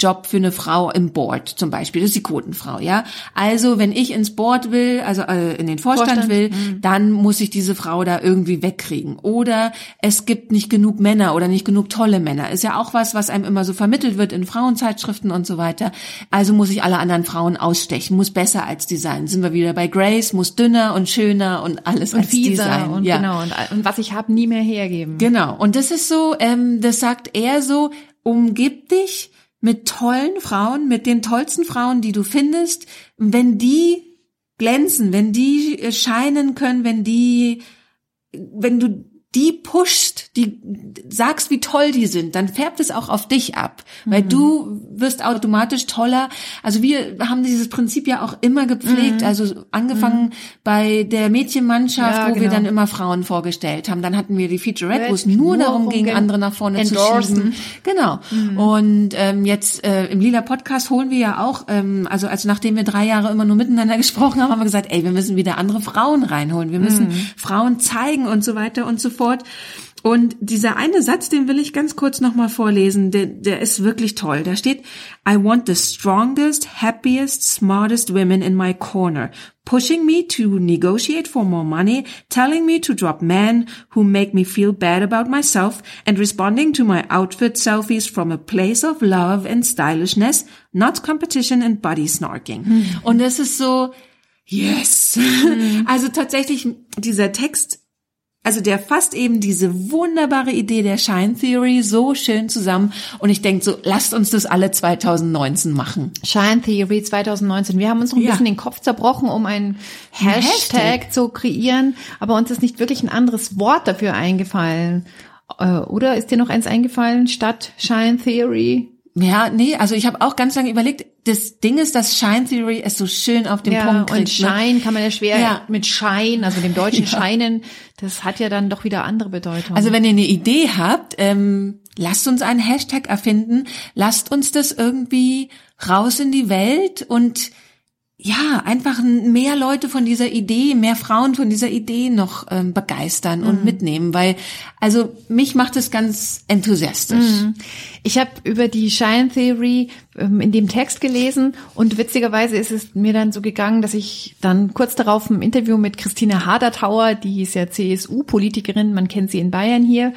Job für eine Frau im Board zum Beispiel, das ist die Quotenfrau, ja. Also wenn ich ins Board will, also äh, in den Vorstand, Vorstand, will, dann muss ich diese Frau da irgendwie wegkriegen. Oder es gibt nicht genug Männer oder nicht genug tolle Männer. Ist ja auch was, was einem immer so vermittelt wird in Frauenzeitschriften und so weiter. Also muss ich alle anderen Frauen ausstechen, muss besser als die sein. Sind wir wieder bei Grace, muss dünner und schöner und alles Und als die sein. und ja. genau. Und, und was ich habe, nie mehr hergeben. Genau. Und das ist so, ähm, das sagt er so, umgib dich mit tollen Frauen, mit den tollsten Frauen, die du findest. Wenn die glänzen, wenn die äh, scheinen können, wenn die, wenn du die pushst, die sagst, wie toll die sind, dann färbt es auch auf dich ab, weil du wirst automatisch toller. Also wir haben dieses Prinzip ja auch immer gepflegt, also angefangen bei der Mädchenmannschaft, Ja, wo wir genau. dann immer Frauen vorgestellt haben. Dann hatten wir die Featurette, wo es Nur nur darum um ging, andere nach vorne zu endorsen. schieben. Genau. Und ähm, jetzt äh, im Lila Podcast holen wir ja auch, ähm, also als nachdem wir drei Jahre immer nur miteinander gesprochen haben, haben wir gesagt, ey, wir müssen wieder andere Frauen reinholen. Wir müssen Frauen zeigen und so weiter und so fort. Und dieser eine Satz, den will ich ganz kurz nochmal vorlesen, der, der ist wirklich toll. Da steht, I want the strongest, happiest, smartest women in my corner, pushing me to negotiate for more money, telling me to drop men who make me feel bad about myself, and responding to my outfit selfies from a place of love and stylishness, not competition and body snarking. Und das ist so, yes. Also tatsächlich, dieser Text also der fasst eben diese wunderbare Idee der Shine Theory so schön zusammen und ich denke so, lasst uns das alle 2019 machen. Shine Theory 2019. Wir haben uns noch ein Ja. bisschen den Kopf zerbrochen, um einen Hashtag, Hashtag. zu kreieren, aber uns ist nicht wirklich ein anderes Wort dafür eingefallen. Äh, Oder ist dir noch eins eingefallen statt Shine Theory? Ja, nee, also ich habe auch ganz lange überlegt, das Ding ist, dass Shine Theory es so schön auf den ja, Punkt kriegt. Und Shine ne? kann man ja schwer ja. mit Schein, also dem deutschen ja. Scheinen, das hat ja dann doch wieder andere Bedeutung. Also wenn ihr eine Idee habt, ähm, lasst uns einen Hashtag erfinden, lasst uns das irgendwie raus in die Welt und ja, einfach mehr Leute von dieser Idee, mehr Frauen von dieser Idee noch ähm, begeistern mhm. und mitnehmen, weil also mich macht es ganz enthusiastisch. Mhm. Ich habe über die Shine Theory ähm, in dem Text gelesen und witzigerweise ist es mir dann so gegangen, dass ich dann kurz darauf ein Interview mit Christine Hadertauer, die ist ja CSU-Politikerin, man kennt sie in Bayern hier,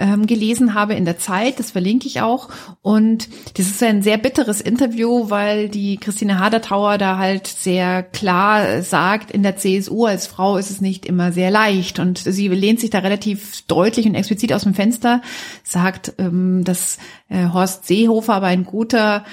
ähm, gelesen habe in der Zeit. Das verlinke ich auch. Und das ist ein sehr bitteres Interview, weil die Christine Hadertauer da halt sehr klar sagt, in der CSU als Frau ist es nicht immer sehr leicht. Und sie lehnt sich da relativ deutlich und explizit aus dem Fenster, sagt, ähm, dass äh, Horst Seehofer aber ein guter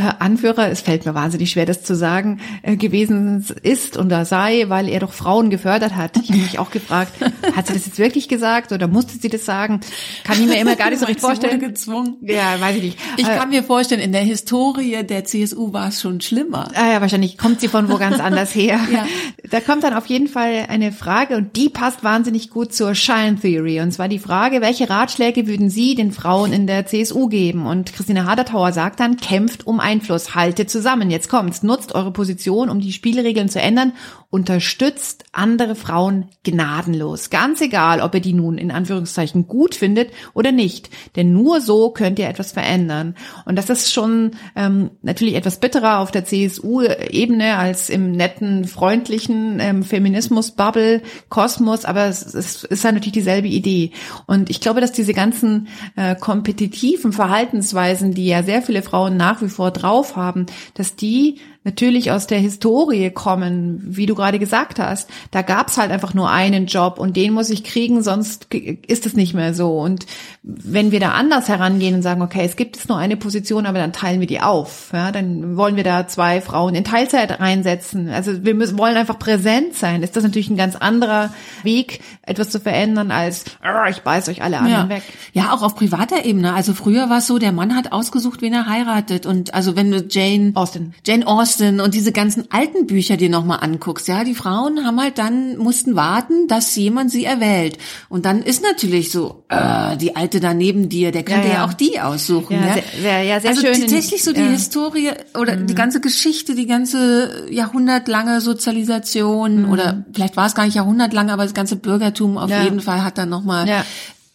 Anführer, es fällt mir wahnsinnig schwer, das zu sagen, äh, gewesen ist oder sei, weil er doch Frauen gefördert hat. Ich habe mich auch gefragt, hat sie das jetzt wirklich gesagt oder musste sie das sagen? Kann ich mir immer gar nicht so richtig vorstellen. gezwungen. Ja, weiß ich nicht. Ich äh, kann mir vorstellen, in der Historie der CSU war es schon schlimmer. Ah, ja, wahrscheinlich kommt sie von wo ganz anders her. ja. Da kommt dann auf jeden Fall eine Frage und die passt wahnsinnig gut zur Shine Theory. Und zwar die Frage, welche Ratschläge würden Sie den Frauen in der CSU geben? Und Christine Hadertauer sagt dann, kämpft um Einfluss. Haltet zusammen. Jetzt kommt's. Nutzt eure Position, um die Spielregeln zu ändern. Unterstützt andere Frauen gnadenlos. Ganz egal, ob ihr die nun in Anführungszeichen gut findet oder nicht. Denn nur so könnt ihr etwas verändern. Und das ist schon ähm, natürlich etwas bitterer auf der CSU-Ebene als im netten, freundlichen ähm, Feminismus-Bubble, Kosmos. Aber es, es ist halt natürlich dieselbe Idee. Und ich glaube, dass diese ganzen äh, kompetitiven Verhaltensweisen, die ja sehr viele Frauen nach wie vor drauf haben, dass die natürlich aus der Historie kommen, wie du gerade gesagt hast. Da gab's halt einfach nur einen Job und den muss ich kriegen, sonst ist es nicht mehr so. Und wenn wir da anders herangehen und sagen, okay, es gibt jetzt nur eine Position, aber dann teilen wir die auf, ja, dann wollen wir da zwei Frauen in Teilzeit reinsetzen. Also wir müssen, wollen einfach präsent sein. Ist das natürlich ein ganz anderer Weg, etwas zu verändern, als ich beiß euch alle anderen ja. weg. Ja, auch auf privater Ebene. Also früher war es so, der Mann hat ausgesucht, wen er heiratet. Und also wenn du Jane Austen, Jane Austen und diese ganzen alten Bücher dir nochmal anguckst, ja, die Frauen haben halt dann, mussten warten, dass jemand sie erwählt. Und dann ist natürlich so, äh, die alte da neben dir, der könnte ja, ja. ja auch die aussuchen. Ja, ja. Sehr, sehr, ja, sehr also schön. tatsächlich so die Historie oder mhm. die ganze Geschichte, die ganze jahrhundertlange Sozialisation mhm. oder vielleicht war es gar nicht jahrhundertlang, aber das ganze Bürgertum auf jeden Fall hat dann nochmal ja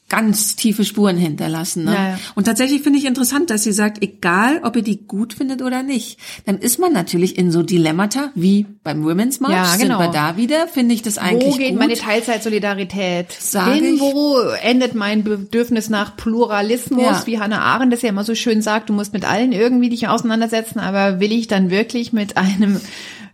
ganz tiefe Spuren hinterlassen. Ne? Ja, ja. Und tatsächlich finde ich interessant, dass sie sagt, egal ob ihr die gut findet oder nicht, dann ist man natürlich in so Dilemmata wie beim Women's March. Ja, genau. Sind wir da wieder? Finde ich das eigentlich Wo geht gut? meine Teilzeitsolidarität? Sag Hin, wo endet mein Bedürfnis nach Pluralismus, ja. wie Hannah Arendt das ja immer so schön sagt, du musst mit allen irgendwie dich auseinandersetzen, aber will ich dann wirklich mit einem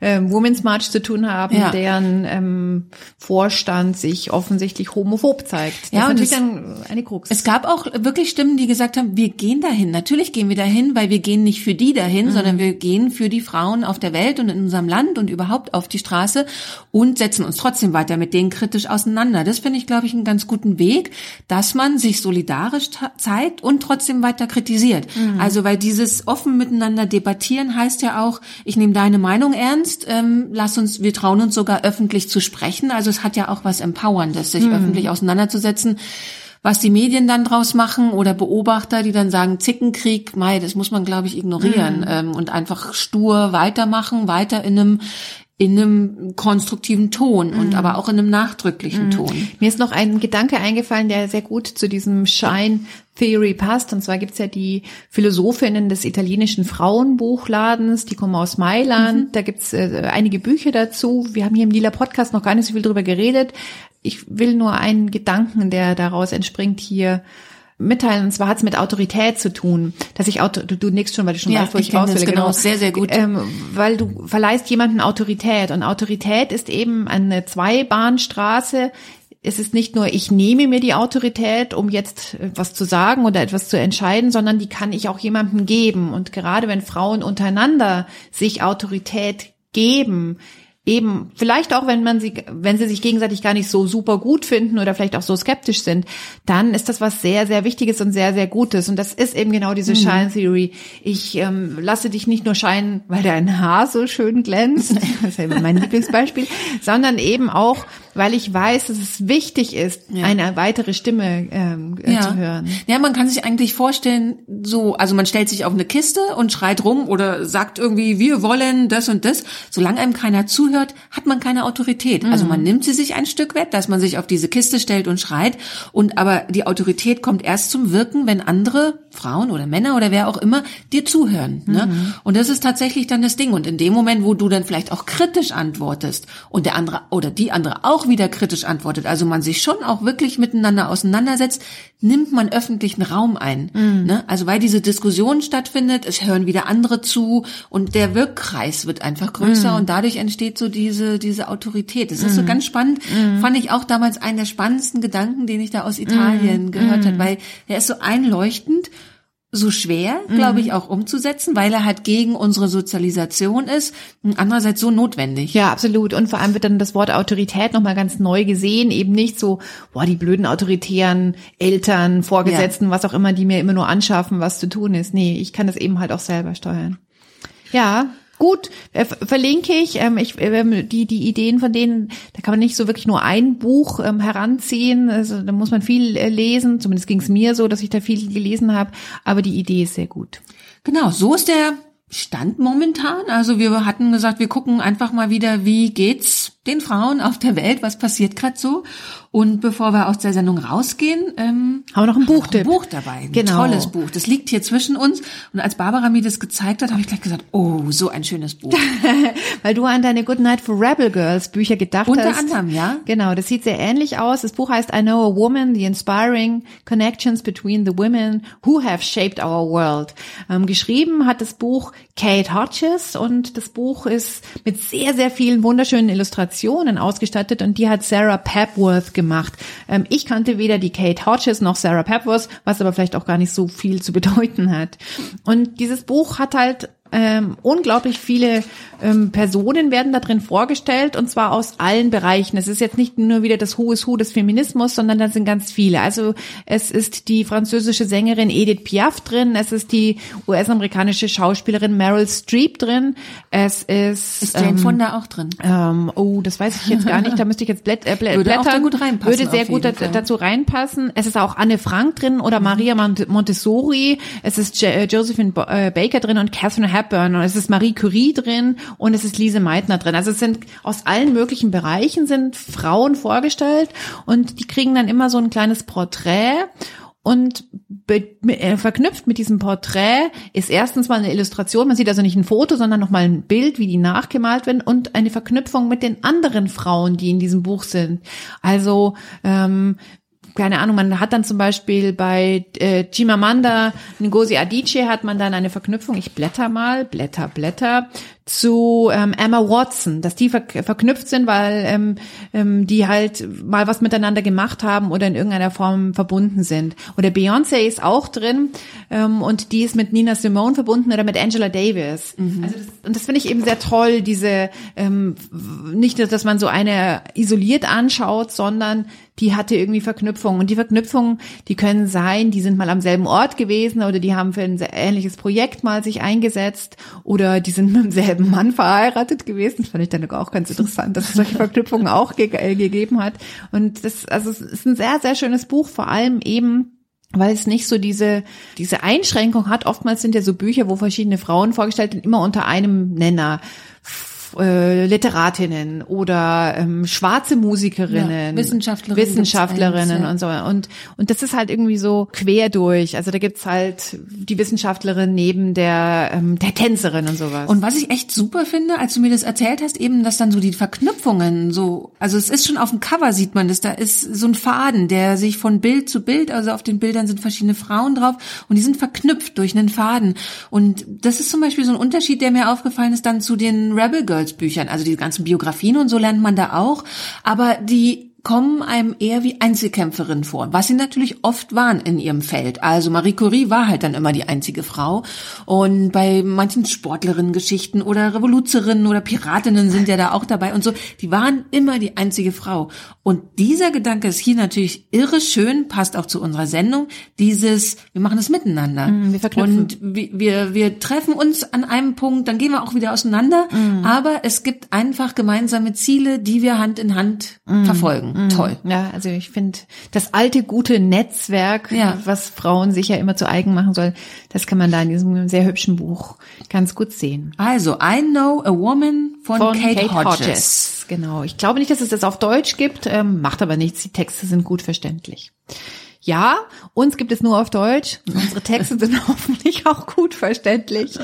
ähm, Women's March zu tun haben, ja. deren ähm, Vorstand sich offensichtlich homophob zeigt. Das ja, ist natürlich dann eine Krux. Es gab auch wirklich Stimmen, die gesagt haben, wir gehen dahin. Natürlich gehen wir dahin, weil wir gehen nicht für die dahin, mhm. sondern wir gehen für die Frauen auf der Welt und in unserem Land und überhaupt auf die Straße und setzen uns trotzdem weiter mit denen kritisch auseinander. Das finde ich, glaube ich, einen ganz guten Weg, dass man sich solidarisch zeigt und trotzdem weiter kritisiert. Mhm. Also, weil dieses offen miteinander debattieren heißt ja auch, ich nehme deine Meinung ernst, Kunst, ähm, lass uns, wir trauen uns sogar öffentlich zu sprechen. Also es hat ja auch was Empowerndes, sich hm. öffentlich auseinanderzusetzen. Was die Medien dann draus machen oder Beobachter, die dann sagen, Zickenkrieg, mei, das muss man, glaube ich, ignorieren mhm. ähm, und einfach stur weitermachen, weiter in einem in einem konstruktiven Ton und mhm. aber auch in einem nachdrücklichen mhm. Ton. Mir ist noch ein Gedanke eingefallen, der sehr gut zu diesem Shine Theory passt. Und zwar gibt's ja die Philosophinnen des italienischen Frauenbuchladens, die kommen aus Mailand. Mhm. Da gibt's äh, einige Bücher dazu. Wir haben hier im Lila Podcast noch gar nicht so viel drüber geredet. Ich will nur einen Gedanken, der daraus entspringt, hier mitteilen. Und zwar hat es mit Autorität zu tun, dass ich Auto, du, du nix schon, weil du schon ja, weißt, wo ich, ich raus will. Genau, sehr, sehr gut. Ähm, weil du verleihst jemanden Autorität und Autorität ist eben eine Zweibahnstraße. Es ist nicht nur, ich nehme mir die Autorität, um jetzt was zu sagen oder etwas zu entscheiden, sondern die kann ich auch jemandem geben. Und gerade wenn Frauen untereinander sich Autorität geben, eben, vielleicht auch, wenn man sie, wenn sie sich gegenseitig gar nicht so super gut finden oder vielleicht auch so skeptisch sind, dann ist das was sehr, sehr Wichtiges und sehr, sehr Gutes. Und das ist eben genau diese mhm. Shine Theory. Ich ähm, lasse dich nicht nur scheinen, weil dein Haar so schön glänzt, das ist ja immer mein Lieblingsbeispiel, sondern eben auch, weil ich weiß, dass es wichtig ist, ja. eine weitere Stimme ähm, ja. zu hören. Ja, man kann sich eigentlich vorstellen, so, also man stellt sich auf eine Kiste und schreit rum oder sagt irgendwie, wir wollen das und das. Solange einem keiner zuhört, hat man keine Autorität. Also mhm. Also man nimmt sie sich ein Stück weg, dass man sich auf diese Kiste stellt und schreit. Und aber die Autorität kommt erst zum Wirken, wenn andere Frauen oder Männer oder wer auch immer dir zuhören. Ne? Mhm. Und das ist tatsächlich dann das Ding. Und in dem Moment, wo du dann vielleicht auch kritisch antwortest und der andere oder die andere auch wieder kritisch antwortet, also man sich schon auch wirklich miteinander auseinandersetzt, nimmt man öffentlichen Raum ein. Mhm. Ne? Also weil diese Diskussion stattfindet, es hören wieder andere zu und der Wirkkreis wird einfach größer mhm. und dadurch entsteht so diese, diese Autorität. Das ist mhm. so ganz spannend. Mhm. Fand ich auch damals einen der spannendsten Gedanken, den ich da aus Italien mhm. gehört mhm. habe, weil er ist so einleuchtend so schwer, glaube ich, auch umzusetzen, weil er halt gegen unsere Sozialisation ist, andererseits so notwendig. Ja, absolut. Und vor allem wird dann das Wort Autorität nochmal ganz neu gesehen, eben nicht so, boah, die blöden autoritären Eltern, Vorgesetzten, ja. was auch immer, die mir immer nur anschaffen, was zu tun ist. Nee, ich kann das eben halt auch selber steuern. Ja, Gut, äh, verlinke ich. Ähm, ich äh, die die Ideen von denen, da kann man nicht so wirklich nur ein Buch ähm, heranziehen. Also da muss man viel äh, lesen. Zumindest ging es mir so, dass ich da viel gelesen habe. Aber die Idee ist sehr gut. Genau, so ist der Stand momentan. Also wir hatten gesagt, wir gucken einfach mal wieder, wie geht's den Frauen auf der Welt, was passiert gerade so. Und bevor wir aus der Sendung rausgehen, ähm, haben wir noch ein Buch, ein Buch dabei. Ein genau. tolles Buch. Das liegt hier zwischen uns. Und als Barbara mir das gezeigt hat, habe ich gleich gesagt, oh, so ein schönes Buch. Weil du an deine Good Night for Rebel Girls Bücher gedacht Unter hast. Unter anderem, ja. Genau, das sieht sehr ähnlich aus. Das Buch heißt I Know a Woman, The Inspiring Connections Between the Women Who Have Shaped Our World. Ähm, geschrieben hat das Buch Kate Hodges und das Buch ist mit sehr, sehr vielen wunderschönen Illustrationen ausgestattet und die hat Sarah Pepworth gemacht gemacht. Ähm, ich kannte weder die Kate Hodges noch Sarah Pepworth, was aber vielleicht auch gar nicht so viel zu bedeuten hat. Und dieses Buch hat halt ähm, unglaublich viele ähm, Personen werden da drin vorgestellt und zwar aus allen Bereichen. Es ist jetzt nicht nur wieder das Who is Who des Feminismus, sondern da sind ganz viele. Also es ist die französische Sängerin Edith Piaf drin, es ist die US-amerikanische Schauspielerin Meryl Streep drin, es ist ist Jane ähm, Fonda auch drin. Ähm, oh, das weiß ich jetzt gar nicht. Da müsste ich jetzt blätt, äh, blättern. Würde auch da gut reinpassen. Würde sehr gut dazu reinpassen. Es ist auch Anne Frank drin oder mhm. Maria Montessori. Es ist äh, Josephine äh, Baker drin und Catherine Hepburn und es ist Marie Curie drin und es ist Lise Meitner drin. Also es sind aus allen möglichen Bereichen sind Frauen vorgestellt und die kriegen dann immer so ein kleines Porträt und äh, verknüpft mit diesem Porträt ist erstens mal eine Illustration, man sieht also nicht ein Foto, sondern nochmal ein Bild, wie die nachgemalt werden und eine Verknüpfung mit den anderen Frauen, die in diesem Buch sind. Also ähm, keine Ahnung, man hat dann zum Beispiel bei äh, Chimamanda Ngozi Adichie hat man dann eine Verknüpfung, ich blätter mal, blätter, blätter, zu ähm, Emma Watson, dass die ver verknüpft sind, weil ähm, ähm, die halt mal was miteinander gemacht haben oder in irgendeiner Form verbunden sind. Oder Beyoncé ist auch drin ähm, und die ist mit Nina Simone verbunden oder mit Angela Davis. Mhm. Also das, und das finde ich eben sehr toll, diese ähm, nicht, dass man so eine isoliert anschaut, sondern die hatte irgendwie Verknüpfungen. Und die Verknüpfungen, die können sein, die sind mal am selben Ort gewesen oder die haben für ein ähnliches Projekt mal sich eingesetzt oder die sind mit demselben Mann verheiratet gewesen. Das fand ich dann auch ganz interessant, dass es solche Verknüpfungen auch ge äh, gegeben hat. Und das, also es ist ein sehr, sehr schönes Buch, vor allem eben weil es nicht so diese, diese Einschränkung hat. Oftmals sind ja so Bücher, wo verschiedene Frauen vorgestellt sind, immer unter einem Nenner äh, Literatinnen oder ähm, schwarze Musikerinnen, ja, Wissenschaftlerinnen, Wissenschaftlerinnen eins, ja. und so. Und, und das ist halt irgendwie so quer durch. Also da gibt's halt die Wissenschaftlerin neben der, ähm, der Tänzerin und sowas. Und was ich echt super finde, als du mir das erzählt hast, eben, dass dann so die Verknüpfungen so, also es ist schon auf dem Cover sieht man das, da ist so ein Faden, der sich von Bild zu Bild, also auf den Bildern sind verschiedene Frauen drauf und die sind verknüpft durch einen Faden. Und das ist zum Beispiel so ein Unterschied, der mir aufgefallen ist dann zu den Rebel Girls Büchern. Also die ganzen Biografien und so lernt man da auch. Aber die kommen einem eher wie Einzelkämpferinnen vor, was sie natürlich oft waren in ihrem Feld. Also Marie Curie war halt dann immer die einzige Frau und bei manchen Sportlerinnen-Geschichten oder Revoluzerinnen oder Piratinnen sind ja da auch dabei und so, die waren immer die einzige Frau. Und dieser Gedanke ist hier natürlich irre schön, passt auch zu unserer Sendung, dieses, wir machen es miteinander. Mm, wir verknüpfen. Und wir, wir, wir treffen uns an einem Punkt, dann gehen wir auch wieder auseinander, mm. aber es gibt einfach gemeinsame Ziele, die wir Hand in Hand mm. verfolgen. Mhm. Toll. Ja, also ich finde, das alte gute Netzwerk, ja. was Frauen sich ja immer zu eigen machen sollen, das kann man da in diesem sehr hübschen Buch ganz gut sehen. Also, I Know a Woman von, von Kate, Kate Hodges. Hodges. Genau. Ich glaube nicht, dass es das auf Deutsch gibt, ähm, macht aber nichts. Die Texte sind gut verständlich. Ja, uns gibt es nur auf Deutsch. Unsere Texte sind hoffentlich auch gut verständlich.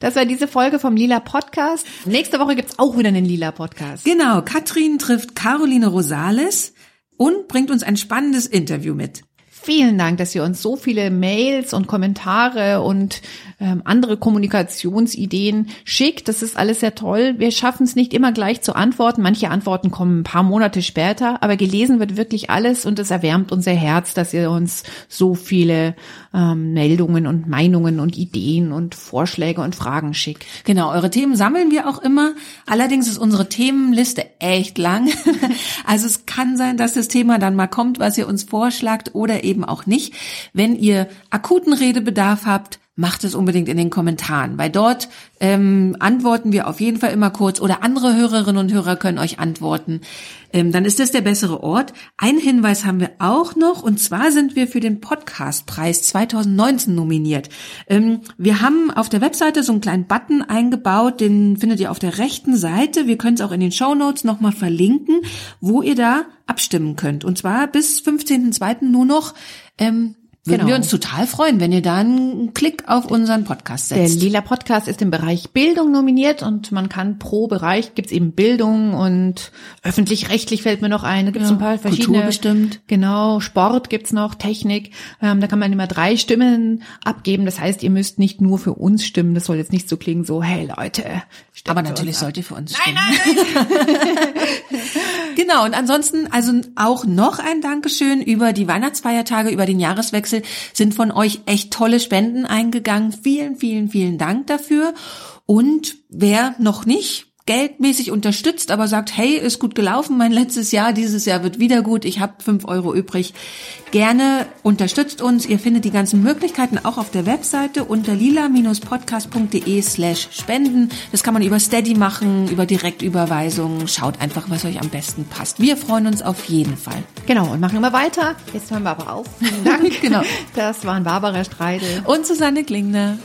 Das war diese Folge vom Lila Podcast. Nächste Woche gibt's auch wieder einen Lila Podcast. Genau, Katrin trifft Caroline Rosales und bringt uns ein spannendes Interview mit. Vielen Dank, dass ihr uns so viele Mails und Kommentare und ähm, andere Kommunikationsideen schickt. Das ist alles sehr toll. Wir schaffen es nicht immer gleich zu antworten. Manche Antworten kommen ein paar Monate später, aber gelesen wird wirklich alles und es erwärmt unser Herz, dass ihr uns so viele ähm, Meldungen und Meinungen und Ideen und Vorschläge und Fragen schickt. Genau, eure Themen sammeln wir auch immer. Allerdings ist unsere Themenliste echt lang. also es kann sein, dass das Thema dann mal kommt, was ihr uns vorschlagt oder eben eben auch nicht. Wenn ihr akuten Redebedarf habt, macht es unbedingt in den Kommentaren, weil dort ähm, antworten wir auf jeden Fall immer kurz oder andere Hörerinnen und Hörer können euch antworten. Ähm, dann ist das der bessere Ort. Ein Hinweis haben wir auch noch und zwar sind wir für den Podcastpreis 2019 nominiert. Ähm, wir haben auf der Webseite so einen kleinen Button eingebaut, den findet ihr auf der rechten Seite. Wir können es auch in den Show Notes nochmal verlinken, wo ihr da abstimmen könnt. Und zwar bis 15.02. nur noch. Ähm, würden genau. wir uns total freuen, wenn ihr da einen Klick auf unseren Podcast setzt. Der Lila Podcast ist im Bereich Bildung nominiert und man kann pro Bereich gibt's eben Bildung und öffentlich-rechtlich fällt mir noch ein. Da gibt's ja, ein paar verschiedene. Kultur bestimmt. Genau, Sport gibt's noch, Technik. Ähm, da kann man immer drei Stimmen abgeben. Das heißt, ihr müsst nicht nur für uns stimmen. Das soll jetzt nicht so klingen, so, hey Leute. Aber natürlich sollt ihr für uns stimmen. Nein, nein, nein. genau, und ansonsten also auch noch ein Dankeschön über die Weihnachtsfeiertage, über den Jahreswechsel Wechsel sind von euch echt tolle Spenden eingegangen. Vielen, vielen, vielen Dank dafür. Und wer noch nicht geldmäßig unterstützt, aber sagt, hey, ist gut gelaufen, mein letztes Jahr, dieses Jahr wird wieder gut, ich habe fünf Euro übrig. Gerne unterstützt uns. Ihr findet die ganzen Möglichkeiten auch auf der Webseite unter lila-podcast.de slash spenden. Das kann man über Steady machen, über Direktüberweisungen. Schaut einfach, was euch am besten passt. Wir freuen uns auf jeden Fall. Genau, und machen immer weiter. Jetzt hören wir aber auf. Vielen Dank. genau. Das waren Barbara Streidel und Susanne Klingner.